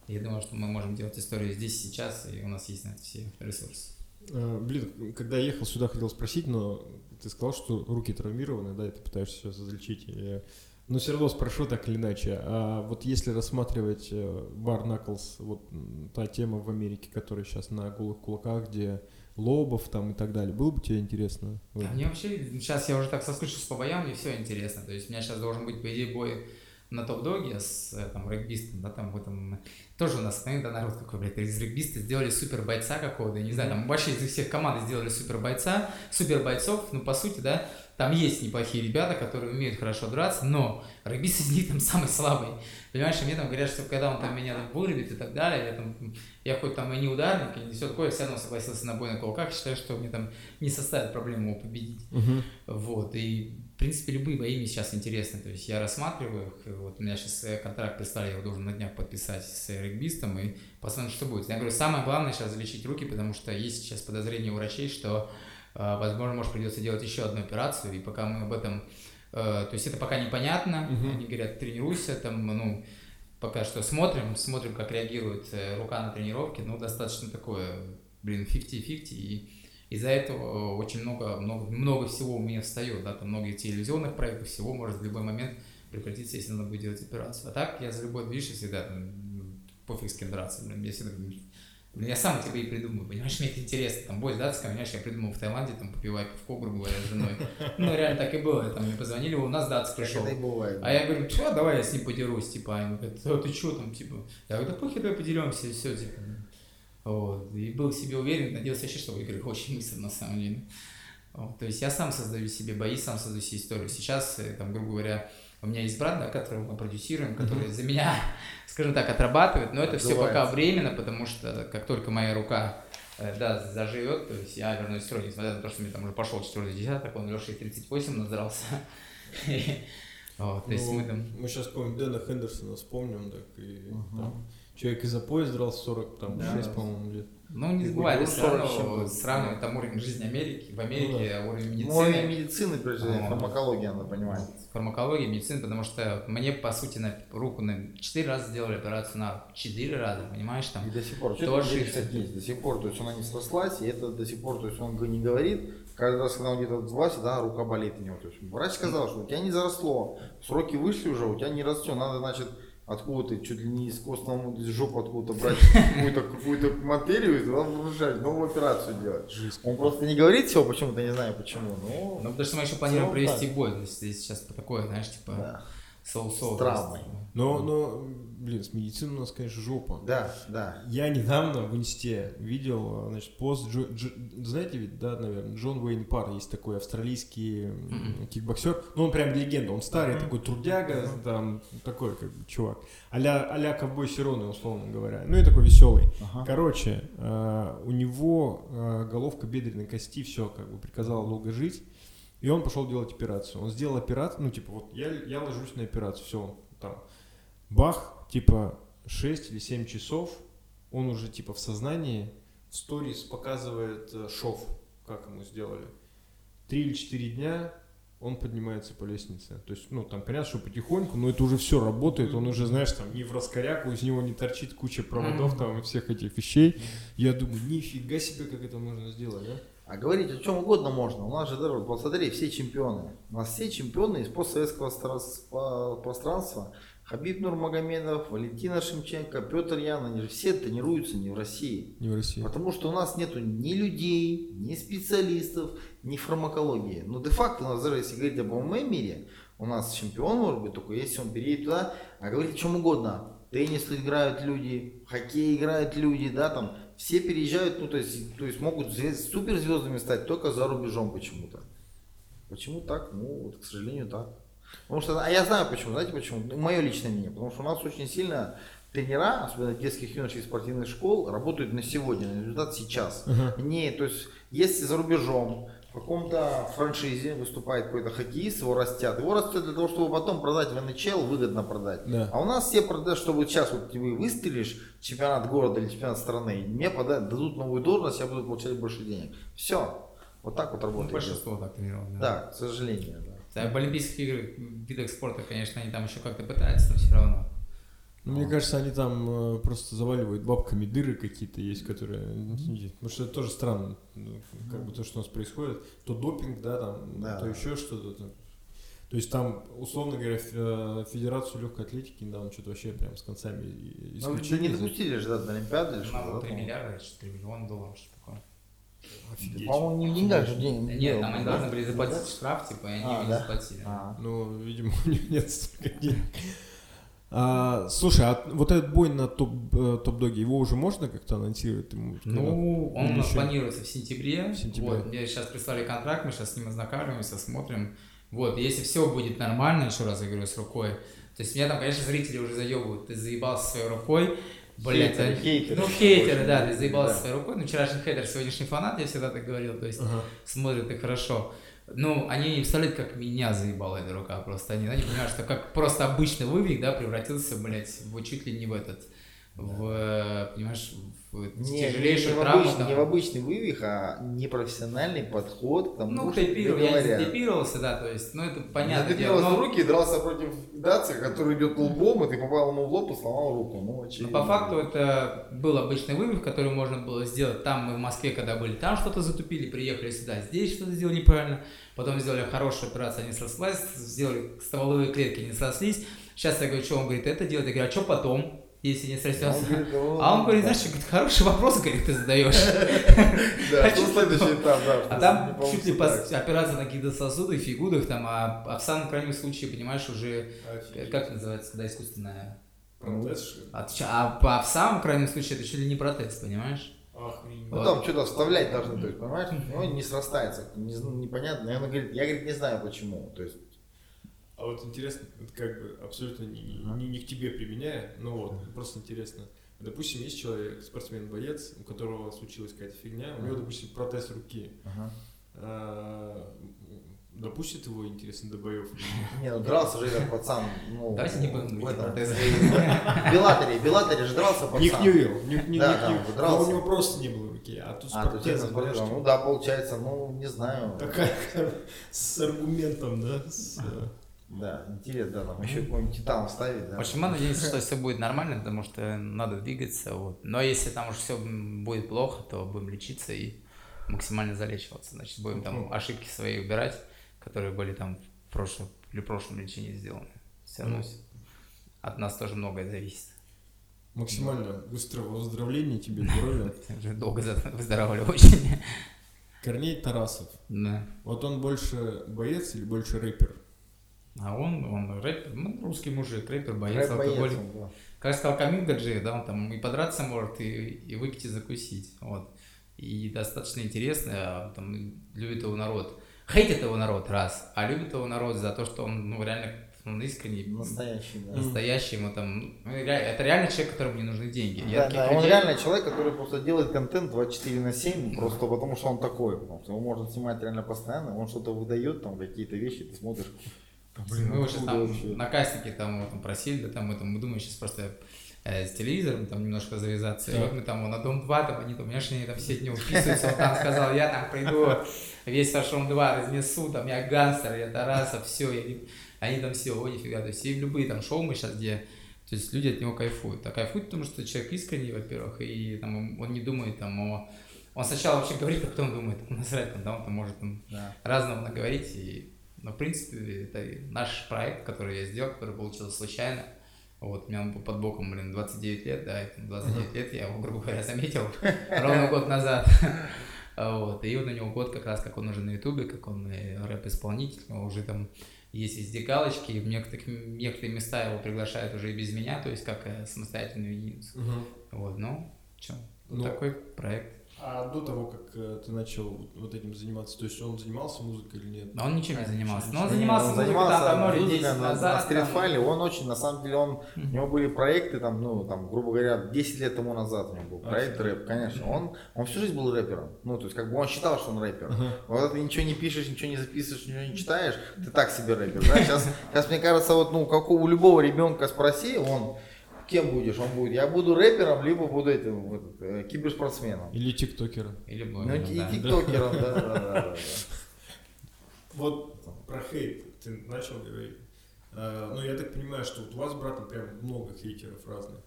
и я думаю, что мы можем делать историю здесь, сейчас, и у нас есть на это все ресурсы. Э, Блин, когда я ехал сюда, хотел спросить, но ты сказал, что руки травмированы, да, и ты пытаешься сейчас излечить. И, Но все равно спрошу так или иначе. А вот если рассматривать э, бар Knuckles, вот та тема в Америке, которая сейчас на голых кулаках, где лобов там и так далее, было бы тебе интересно? Вот. А мне вообще, сейчас я уже так соскучился по боям, мне все интересно. То есть у меня сейчас должен быть, по идее, бой на топ-доге с э, там, регбистом, да, там в этом... Тоже у нас, ну, да, народ какой, блядь, из регбиста сделали супер бойца какого-то, я не знаю, там вообще из всех команд сделали супер бойца, супер бойцов, ну, по сути, да, там есть неплохие ребята, которые умеют хорошо драться, но регбист из них там самый слабый. Понимаешь, и мне там говорят, что когда он там меня там вырубит и так далее, я там, я хоть там и не ударник, и не все такое, все равно согласился на бой на кулаках, считаю, что мне там не составит проблем его победить. Мгм. Вот, и, принципе, любые бои мне сейчас интересны, то есть я рассматриваю их, вот у меня сейчас контракт прислали, я его должен на днях подписать с регбистом, и посмотрим, что будет. Я говорю, самое главное сейчас залечить руки, потому что есть сейчас подозрение у врачей, что, э, возможно, может придется делать еще одну операцию, и пока мы об этом, э, то есть это пока непонятно, Мгм. они говорят, тренируйся, там, ну, пока что смотрим, смотрим, как реагирует э, рука на тренировке, ну, достаточно такое, блин, 50-50, и из-за этого очень много, много, много всего у меня встает, да, там много телевизионных проектов, всего может в любой момент прекратиться, если надо будет делать операцию. А так я за любой движ всегда там, пофиг с кем драться, блин, я всегда, блин, я сам тебе и придумаю, понимаешь, мне это интересно, там, бой датская, понимаешь, я придумал в Таиланде, там, попивая пивко, грубо говоря, с женой. Ну, реально так и было, там, мне позвонили, у нас Как пришел. бывает. А я говорю, что, давай я с ним подерусь, типа, они говорят, «А ты что там, типа, я говорю, да похер, давай подеремся, и все, типа. Вот, и был в себе уверен, надеялся вообще, что выиграю, очень мысль на самом деле. Вот, то есть я сам создаю себе бои, сам создаю себе историю. Сейчас, э, там, грубо говоря, у меня есть брат, да, которого мы продюсируем, который за меня, скажем так, отрабатывает, но это все пока временно, потому что как только моя рука э, да, заживет, то есть я вернусь в строй, несмотря на то, что мне там уже пошел четвертый десяток, он Леша и 38 надрался. Вот, то есть Ну, мы там мы сейчас помним Дэна Хендерсона вспомним, так и там человек из-за пояс дрался 40, там, Да. 6, по-моему, лет. Ну, не забывай, ну, все 40 равно чем-то. сравнивать там уровень жизни Америки, в Америке, уровень Ну, медицины, уровень медицины, прежде всего, фармакология, надо понимать. фармакология, медицины, потому что мне, по сути, на руку на 4 раза сделали операцию на руку. 4 раза, понимаешь, там. И до сих пор. Что ошибся? есть? До сих пор. То есть она не срослась, и это до сих пор, то есть он не говорит. Каждый раз, когда он где-то отзывался, да, рука болит у него. То есть врач сказал, что у тебя не заросло, сроки вышли уже, у тебя не растет. Надо, значит, откуда-то, чуть ли не из костного из жопы откуда-то брать какую-то какую материю и туда новую операцию делать. Жесть. Он просто не говорит всего почему-то, не знаю почему. Ну, Но потому что мы еще планируем провести бой, здесь сейчас такое, знаешь, типа, да. Соусов. С травмой. Но, но, блин, с медициной у нас, конечно, жопа. Да, да. Я недавно в инсте видел, значит, пост, Джо- Джо- знаете ведь, да, наверное, Джон Уэйн Пар, есть такой австралийский Мгм. кикбоксер, ну он прям легенда, он старый такой трудяга, там, такой как бы чувак, а-ля, а-ля ковбой Сироны, условно говоря, ну и такой веселый. Ага. Короче, э, у него э, головка бедренной кости, все, как бы приказала долго жить, и он пошел делать операцию. Он сделал операцию, ну, типа, вот я, я ложусь на операцию, все, там, бах, типа, 6 или 7 часов, он уже, типа, в сознании, в сторис показывает э, шов, как ему сделали. Три или четыре дня он поднимается по лестнице. То есть, ну, там, понятно, что потихоньку, но это уже все работает, он уже, знаешь, там, не в раскоряку, из него не торчит куча проводов, там, и всех этих вещей. Я думаю, нифига себе, как это можно сделать, да? А говорить о чем угодно можно. У нас же, даже, посмотри, все чемпионы. У нас все чемпионы из постсоветского стра- по- пространства. Хабиб Нурмагомедов, Валентина Шимченко, Петр Ян, они же все тренируются не в России. Не в России. Потому что у нас нету ни людей, ни специалистов, ни фармакологии. Но де-факто у нас даже, если говорить об ММА мире, у нас чемпион может быть только если он переедет туда, а говорить о чем угодно. Теннис играют люди, хоккей играют люди, да, там все переезжают, ну то есть, то есть могут звезд- суперзвездами стать только за рубежом почему-то. Почему так? Ну, вот, к сожалению, так. Потому что, а я знаю почему, знаете почему? Мое личное мнение. Потому что у нас очень сильно тренера, особенно детских юношеских спортивных школ, работают на сегодня, на результат сейчас. Не, то есть, если за рубежом в каком-то франшизе выступает какой-то хоккеист, его растят. Его растят для того, чтобы потом продать в НХЛ, выгодно продать. Да. А у нас все продают, чтобы сейчас вот ты выстрелишь, чемпионат города или чемпионат страны, мне подают, дадут новую должность, я буду получать больше денег. Все. Вот так вот Ну, работает. большинство так тренировано. Да, к сожалению. Да. Да, в Олимпийских играх, видах спорта, конечно, они там еще как-то пытаются, но все равно. Ну, мне кажется, они там э, просто заваливают бабками дыры какие-то есть, которые... Потому что это тоже странно, ну, как бы то, что у нас происходит. То допинг, да, там, Да. то еще что-то. там. То есть там, условно говоря, э, Федерацию легкой атлетики недавно что-то вообще прям с концами и- Ну, исключили. не допустили же, да, до Олимпиады или что Надо да, 3 по-моему? миллиарда, что 3 миллиона долларов, что такое. Офигеть. По-моему, не в деньгах же деньги. Да Нет, там они Да? должны были заплатить штраф, типа, и они А, не да? заплатили. А. Ну, видимо, у них нет столько денег. А, слушай, а вот этот бой на топ, э, топ-доге, его уже можно как-то анонсировать? Ему, Ну, он у нас Еще. планируется в сентябре. В сентябре. Вот, мне сейчас прислали контракт, мы сейчас с ним ознакомимся, смотрим. Вот, если все будет нормально, еще раз я говорю, с рукой. То есть меня там, конечно, зрители уже заебывают. Ты заебался своей рукой. Блять, Хейтеры, хейтеры. ну хейтеры, да, ты Да. заебался своей рукой. Ну, вчерашний хейтер, сегодняшний фанат, я всегда так говорил. То есть Ага. смотрят и хорошо. Ну, они не представляют, как меня заебала эта рука просто. Они, они понимают, что как просто обычный вывих, да, превратился, блядь, в чуть ли не в этот, в, понимаешь, в Не, тяжелейшую не, в травму. обычный, там. не в обычный вывих, а непрофессиональный подход к тому, Ну, что тебе тейпировал, я говорят. затейпировался, да, то есть, ну, это понятно. Затейпировался дело, в но- руки и дрался против Даци, который идет лбом, и ты попал ему в лоб и сломал руку. Ну, Но очевидно. по факту это был обычный вывих, который можно было сделать там, мы в Москве, когда были, там что-то затупили, приехали сюда, здесь что-то сделали неправильно, потом сделали хорошую операцию, они срослась, сделали стволовые клетки, не срослись. Сейчас я говорю, что он говорит, это делать, я говорю, а что потом, если не А он срастется? говорит, «О, А он говорит, да». знаешь, говорит, хороший вопрос, говорит, ты задаешь. Да, А что чё- следующий этап, да. А что там чуть ли операция на каких-то сосудах, фигудах, там, а, а в самом крайнем случае, понимаешь, уже, как называется, когда искусственная Протез, что? А, в самом крайнем случае это чуть ли не протез, понимаешь? Охренеть. Ну там что-то вставлять должны, то есть, понимаешь? Ну, не срастается, не, зн- непонятно. И он говорит, я говорит, не знаю почему. То есть, А вот интересно, как бы абсолютно не, не, не к тебе применяя, но вот, просто интересно. Допустим, есть человек, спортсмен-боец, у которого случилась какая-то фигня, у него, допустим, протез руки. А, Допустит его, интересно, до боев? или нет? не, ну дрался же этот пацан, ну, Давайте не будем в этом, Беллатере, Беллатере же дрался пацан. Ник Ньюилл. Ник, Ньюилл. Но у него просто не было руки, а тут с А, есть, протезом, ну да, получается, ну, не знаю. Такая с аргументом, да? Да, интересно, да, там еще какой-нибудь титан вставить, да. В общем, мы надеемся, что все будет нормально, потому что надо двигаться. Вот. Но если там уж все будет плохо, то будем лечиться и максимально залечиваться. Значит, будем там ошибки свои убирать, которые были там в прошлом или прошлом лечении сделаны. Все равно от нас тоже многое зависит. Максимально быстрого выздоровления тебе здоровья. Уже долго выздоравливаю очень. Корней Тарасов. Да. Вот он больше боец или больше рэпер? А он, он рэпер, ну, русский мужик, рэпер, боец, Рэп алкоголик. да. Как сказал Камил Гаджи, да, он там и подраться может, и, и выпить, и закусить. Вот. И достаточно интересно, а, там, любит его народ. Хейтит его народ, раз, а любит его народ за то, что он, ну, реально, он искренний, Настоящий, да. настоящий ему там, ну, это реально человек, которому не нужны деньги. Я Да, таких да, он людей- реально человек, который просто делает контент 24 на 7, просто потому что он такой. Потому что его можно снимать реально постоянно, он что-то выдает, там какие-то вещи, ты смотришь. Да, блин, мы откуда там вообще? на кастинге там, его там просили, да, там мы, там, мы думаем сейчас просто э, с телевизором там немножко завязаться. И Так. вот мы там на Дом 2, там они там, понимаешь, они там все дни уписываются, он там сказал, я там приду, весь Фашон 2 разнесу, там я гангстер, я Тарасов, все, они там все, о, нифига, то есть и любые там шоу мы сейчас, где то есть люди от него кайфуют. А кайфуют, потому что человек искренний, во-первых, и там, он не думает там о... Он сначала вообще говорит, а потом думает, насрать, там, да, он там может там, Да. разного наговорить. И, но, в принципе, это наш проект, который я сделал, который получился случайно. Вот, у меня он был под боком, блин, 29 лет, да, это 29 лет, я его, грубо говоря, заметил ровно год назад. Вот, и вот у него год как раз, как он уже на ютубе, как он рэп-исполнитель, уже там есть везде галочки, и в некоторых, некоторые места его приглашают уже и без меня, то есть как э, самостоятельную единицу. Мгм. Вот, ну, что, Ну, такой проект. А до того, как э, ты начал вот- этим заниматься, то есть он занимался музыкой или нет? Но он ничем не занимался. Но он занимался Он музыкой там музыкой 10 на- назад. На стритфайле, он очень, на самом деле, он, у него были проекты, там, ну, там, грубо говоря, 10 лет тому назад у него был проект рэп, конечно. Он, он всю жизнь был рэпером. Ну, то есть, как бы он считал, что он рэпер. Вот ты ничего не пишешь, ничего не записываешь, ничего не читаешь, ты так себе рэпер, да? Сейчас, сейчас мне кажется, вот, ну, как у любого ребенка спроси, он, кем будешь? Он будет, я буду рэпером, либо буду этим, этот, э, киберспортсменом. Или тиктокера. Или Ну, блогером, и да. тиктокером, да, да, да. Вот про хейт ты начал говорить. Э, Ну, я так понимаю, что вот у вас с братом прям много хейтеров разных.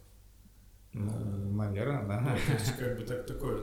Ну, наверное, Ну, да. то есть, как бы так, такое,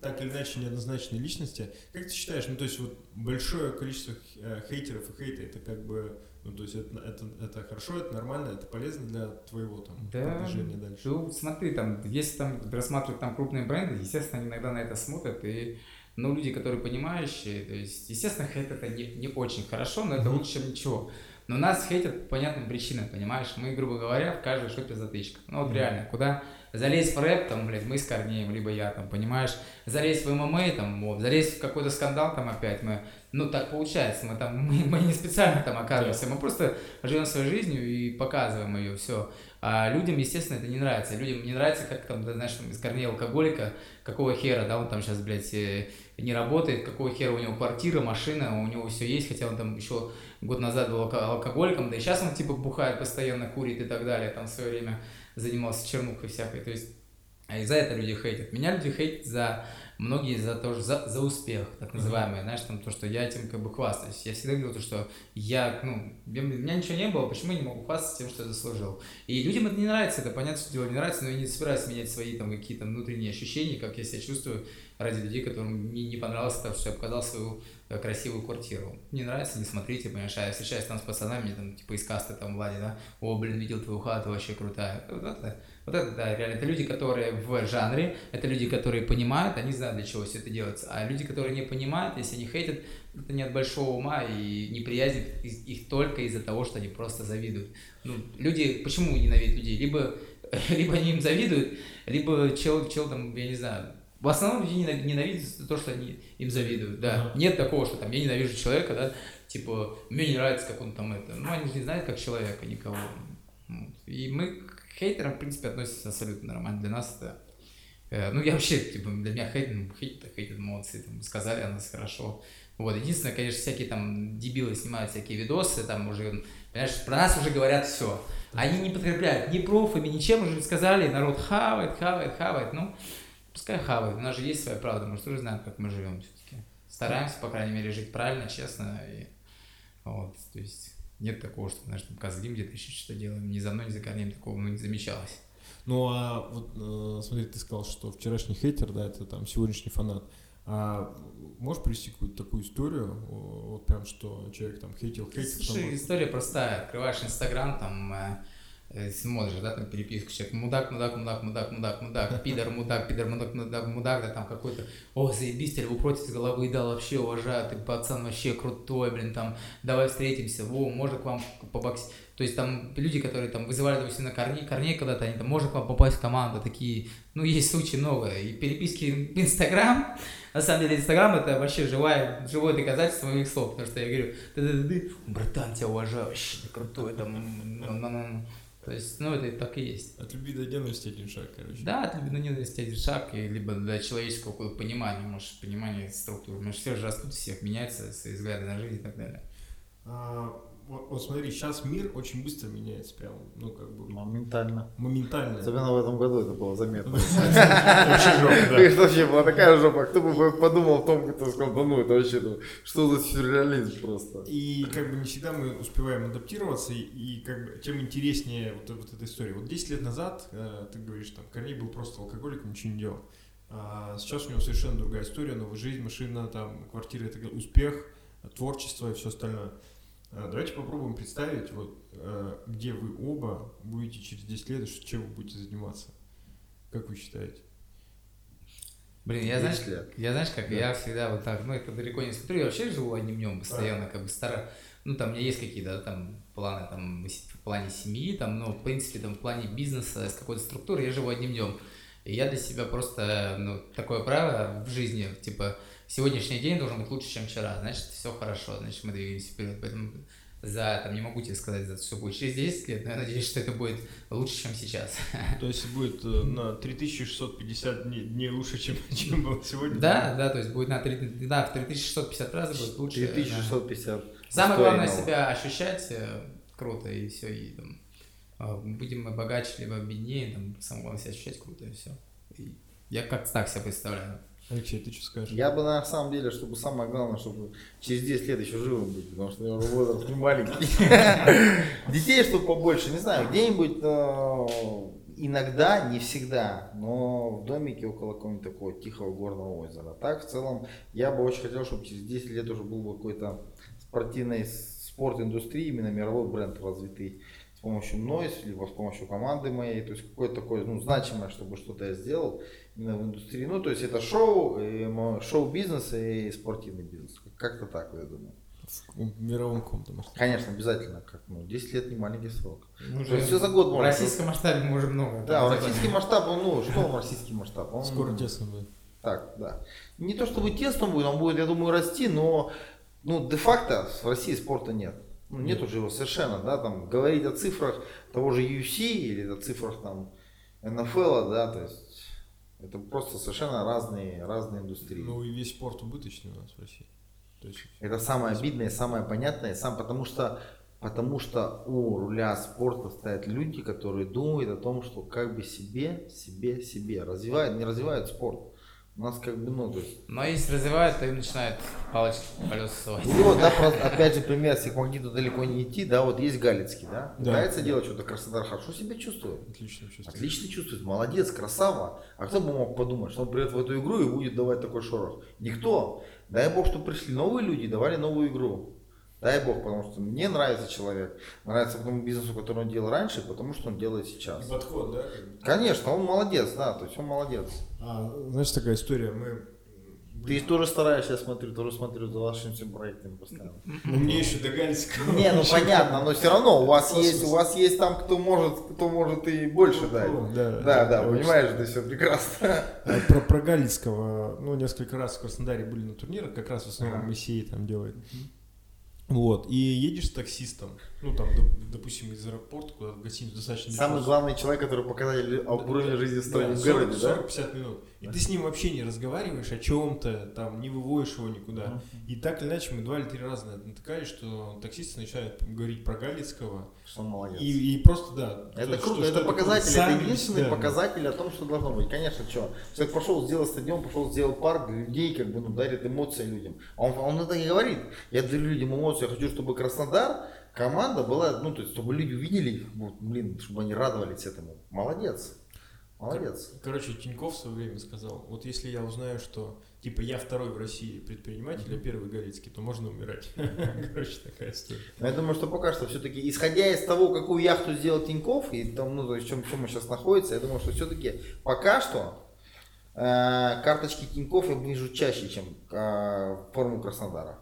так или иначе, неоднозначные личности. Как ты считаешь, ну, то есть, вот большое количество э, хейтеров и хейта, это как бы, ну, то есть, это, это, это хорошо, это нормально, это полезно для твоего там Да, продвижения дальше? Ну, смотри, там, если там рассматривать там крупные бренды, естественно, они иногда на это смотрят, и, ну, люди, которые понимающие, то есть, естественно, хейт это не, не очень хорошо, но это Мгм. лучше, чем ничего. Но нас хейтят по понятным причинам, понимаешь? Мы, грубо говоря, в каждой шопе затычка. Ну, вот Мгм. реально, куда залезть в рэп, там, блядь, мы с Корнеем, либо я, там, понимаешь? Залезть в ММА, там, вот, залезть в какой-то скандал, там, опять мы, ну, так получается, мы там, мы, мы не специально там оказываемся, мы просто живем своей жизнью и показываем ее, все. А людям, естественно, это не нравится. Людям не нравится, как там, да, знаешь, там, из Корнея алкоголика, какого хера, да, он там сейчас, блядь, э, не работает, какого хера у него квартира, машина, у него все есть, хотя он там еще год назад был алко- алкоголиком, да и сейчас он типа бухает постоянно, курит и так далее, там в свое время занимался чернухой всякой, то есть а и за это люди хейтят. Меня люди хейтят за многие за то, за, за успех, так называемый, знаешь, там то, что я этим как бы хвастаюсь. Я всегда говорил то, что я, ну, я- у меня ничего не было, почему я не могу хвастаться тем, что я заслужил. И людям это не нравится, это понятно, что дело не нравится, но я не собираюсь менять свои там какие-то внутренние ощущения, как я себя чувствую ради людей, которым не, не понравилось то, что я показал свою э, красивую квартиру. Не нравится, не смотрите, понимаешь, а я встречаюсь там с пацанами, там, типа, из касты там, Влади, да, о, блин, видел твою хату, вообще крутая. Вот это, вот это, да, реально, это люди, которые в жанре, это люди, которые понимают, они знают, для чего все это делается. А люди, которые не понимают, если они хейтят, это не от большого ума и неприязнь из- их только из-за того, что они просто завидуют. Ну, люди, почему ненавидят людей? Либо, либо они им завидуют, либо чел, чел там, я не знаю, в основном люди ненав- ненавидят то, что они им завидуют, да. Ага. Нет такого, что там я ненавижу человека, да, типа, мне не нравится, как он там это. Ну, они же не знают, как человека, никого. И мы к хейтерам, в принципе, относимся абсолютно нормально. Для нас это... э, Ну, я вообще, типа, для меня хейт, ну, хейт, хейтят, молодцы, там, сказали о нас хорошо. Вот, единственное, конечно, всякие там дебилы снимают всякие видосы, там уже, понимаешь, про нас уже говорят все. Они не подкрепляют ни профами, ничем уже сказали, народ хавает, хавает, хавает, ну, пускай хавает, у нас же есть своя правда, мы же тоже знаем, как мы живем все-таки. Стараемся, по крайней мере, жить правильно, честно, и вот, то есть нет такого, что, знаешь, там козлим где-то еще что-то делаем, ни за мной, ни за корнем такого ну, не замечалось. Ну, а вот э, смотри, ты сказал, что вчерашний хейтер, да, это там сегодняшний фанат. А можешь привести какую-то такую историю, вот прям, что человек там хейтил, хейтил, Слушай, потом- история простая. Открываешь Инстаграм, там э, смотришь, да, там переписку, человек, мудак, мудак, мудак, мудак, мудак, мудак, пидор, мудак, пидор, мудак, мудак, мудак, да, там какой-то, о, заебись, тебе против с головы, да, вообще уважаю, ты пацан вообще крутой, блин, там, давай встретимся, во, можно к вам побоксить. То есть там люди, которые там вызывали, допустим, на корней, корней когда-то, они там, можно к вам попасть в команду, такие, ну, есть случаи много. И переписки в Инстаграм, на самом деле, Инстаграм это вообще живое, живое доказательство моих слов, потому что я говорю, ты, ты, ты, братан, тебя уважаю, вообще ты крутой, там. То есть, ну, это так и есть. От любви до ненависти один шаг, короче. Да, от любви до ненависти один шаг, и либо до человеческого какого-то понимания, может, понимания структуры. Мы же все же растут, всех меняются, свои взгляды на жизнь и так далее. А, вот, вот смотри, сейчас мир очень быстро меняется, прям, ну как бы Моментально. моментально. Особенно в этом году это было заметно. Вообще жопа, да. Это вообще была такая жопа. Кто бы подумал о том, кто сказал, да ну это вообще, ну, что за сюрреализм просто. И как бы не всегда мы успеваем адаптироваться, и, как бы тем интереснее вот, вот эта история. Вот 10 лет назад, э, ты говоришь, там, Корней был просто алкоголиком, ничего не делал. А сейчас у него совершенно другая история, новая жизнь, машина, там, квартира, это успех, творчество и все остальное. А, Давайте попробуем представить, вот, э, где вы оба будете через 10 лет, чем вы будете заниматься. Как вы считаете? Блин, я знаешь, 10 лет. я знаешь, как я всегда вот так, ну это далеко не смотрю, я вообще живу одним днем постоянно, как бы стараюсь. Ну, там у меня есть какие-то да, там планы там, в плане семьи, там, но в принципе там в плане бизнеса, с какой-то структуры я живу одним днем. И я для себя просто, ну, такое правило в жизни, типа, сегодняшний день должен быть лучше, чем вчера, значит, все хорошо, значит, мы двигаемся вперед. Поэтому за, там, не могу тебе сказать, за что будет через 10 лет, но я надеюсь, что это будет лучше, чем сейчас. То есть будет э, на 3650 дней, дней лучше, чем, чем было сегодня? Да, да, то есть будет на 3, да, в 3650 раз будет лучше. да. 3650. Самое главное себя ощущать э, круто и все, и там а, будем мы богаче либо беднее, там самое главное себя ощущать круто и все. я как-то так себя представляю. Алексей, ты что скажешь? Я бы на самом деле, чтобы самое главное, чтобы через 10 лет еще живым быть, потому что я уже возраст не маленький. Детей, чтобы побольше, не знаю, где-нибудь э, иногда, не всегда, но в домике около какого-нибудь такого тихого горного озера. Так, в целом, я бы очень хотел, чтобы через 10 лет уже был бы какой-то спортивной спорт-индустрии, именно мировой бренд развитый с помощью мной, либо с помощью команды моей, то есть какое-то такое, ну, значимое, чтобы что-то я сделал именно в индустрии. Ну, то есть это шоу, мо- шоу-бизнес и спортивный бизнес. Как-то так, я думаю. В мировом каком-то масштабе. Конечно, обязательно, как, ну, 10 лет не маленький срок. Мы То есть все за год в можно. российском масштабе мы уже много. Да, в российский масштаб, он, ну, что он российский масштаб? Он, Скоро тесно будет. Так, да. Не то чтобы тесно будет, он будет, я думаю, расти, но ну, де-факто в России спорта нет. Ну, нет уже его совершенно, да, там, говорить о цифрах того же UFC или о цифрах там НФЛ, да, то есть это просто совершенно разные, разные индустрии. Ну и весь спорт убыточный у нас в России. То есть, Это самое обидное, самое понятное, сам потому что потому что у руля спорта стоят люди, которые думают о том, что как бы себе, себе, себе развивают, не развивают спорт. У нас как бы, ну, то есть Но если развивают, то им начинают палочки колеса совать. И вот, да, просто, опять же, пример, если к магниту далеко не идти, да, вот есть Галицкий, да, Да. пытается делать что-то Краснодар хорошо себя чувствует. отлично чувствую. Отлично чувствует, молодец, красава. А кто бы мог подумать, что он придет в эту игру и будет давать такой шорох? Никто. Дай бог, что пришли новые люди и давали новую игру. Дай бог, потому что мне нравится человек. Нравится тому бизнесу, который он делал раньше, потому что он делает сейчас. Подход, да? Конечно, он молодец, да, то есть он молодец. А, знаешь, такая история, мы... Ты тоже стараешься, я смотрю, тоже смотрю за вашими всеми проектами постоянно. Ну, мне еще до Галицкого. Не, ну понятно, но все равно у вас есть, у вас есть там, кто может, кто может и больше дать. Ну, да, Да, да, очень. понимаешь, ты все прекрасно. А Про, про Галицкого, ну, несколько раз в Краснодаре были на турнирах, как раз в основном. Моисей там делает. Вот, и едешь с таксистом, ну, там, доп- допустим, из аэропорта куда в гостиницу достаточно Самый дешево. главный человек, который показатель уровня жизни в стране Да, в городе, 40, да? 40-50 минут. И ты с ним вообще не разговариваешь о чем-то, там, не выводишь его никуда. И так или иначе мы два или три раза натыкались, что таксисты начинают говорить про Галицкого. Что он молодец. И, и просто, да. Это то, круто, что- это что показатель, это единственный да, да. показатель о том, что должно быть. Конечно, что, человек пошел, сделал стадион, пошел, сделал парк для людей, как бы, ну, дарит эмоции людям. А Он, он это и говорит. Я дарю людям эмоции, я хочу, чтобы Краснодар, команда была, ну, то есть, чтобы люди увидели, вот, блин, чтобы они радовались этому. Молодец. Молодец. Короче, Тиньков в свое время сказал, вот если я узнаю, что типа я второй в России предприниматель, а первый Галицкий, то можно умирать. Короче, такая история. Но я думаю, что пока что все-таки, исходя из того, какую яхту сделал Тиньков, и там, ну, то есть, в чем, в чем мы сейчас находится, я думаю, что все-таки пока что э, карточки Тиньков я вижу чаще, чем э, форму Краснодара.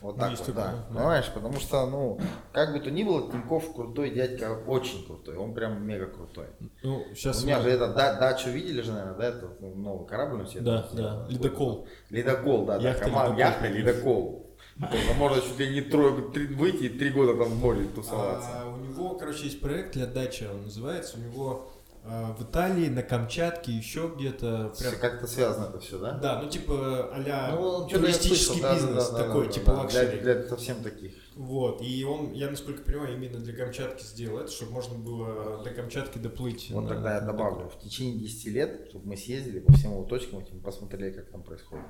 Вот Ну, так есть вот, такое, да. да. Понимаешь, потому что, ну, как бы то ни было, Тиньков крутой дядька, очень крутой, он прям мега крутой. Ну, сейчас... У меня же это, да, дачу видели же, наверное, да, это ну, новый корабль у себя. Да, да, ледокол. Ледокол, да, да, Яхта команда, «Ледокол». яхта ледокол. То есть, Можно чуть ли не трое, три- выйти и три года там в море тусоваться. А, у него, короче, есть проект для дачи, он называется. У него в Италии, на Камчатке, еще где-то. Прям... Как-то связано это все, да? Да, ну типа а-ля Ну, туристический слышал, да, бизнес да, да, такой, да, типа да, для, luxury. для совсем таких. Вот, и он, я насколько понимаю, именно для Камчатки сделал это, чтобы можно было до Камчатки доплыть. Вот на- тогда я добавлю, в течение 10 лет, чтобы мы съездили по всем его точкам, этим, посмотрели, как там происходит.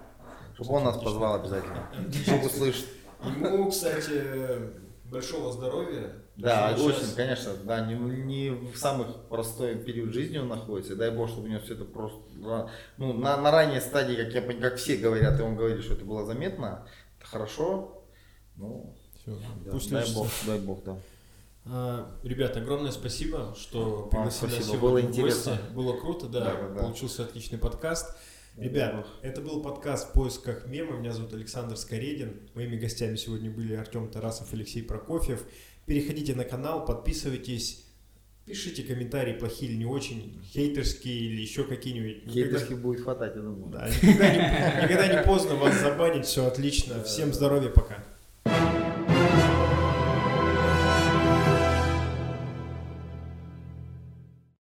Чтобы он нас позвал обязательно. Чтобы услышать. Ему, кстати, большого здоровья. Да, Сейчас- очень, конечно, да, не, не в самый простой период жизни он находится. Дай бог, чтобы у него все это просто, ну, на, на ранней стадии, как я как все говорят, и он говорит, что это было заметно, это хорошо. Ну, да, пусть дай лечится. бог, дай бог, да. А, Ребят, огромное спасибо, что пригласили нас спасибо, сегодня было в гости. интересно. Было круто, да, Да, да, да. получился отличный подкаст. Ребят, это был подкаст в поисках мема. Меня зовут Александр Скоредин. Моими гостями сегодня были Артем Тарасов, Алексей Прокофьев. Переходите на канал, подписывайтесь, пишите комментарии, плохие или не очень, хейтерские или еще какие-нибудь. Никогда- Хейтерских будет хватать, я думаю. Да, никогда, не, никогда не поздно вас забанить, все отлично. Всем здоровья, пока.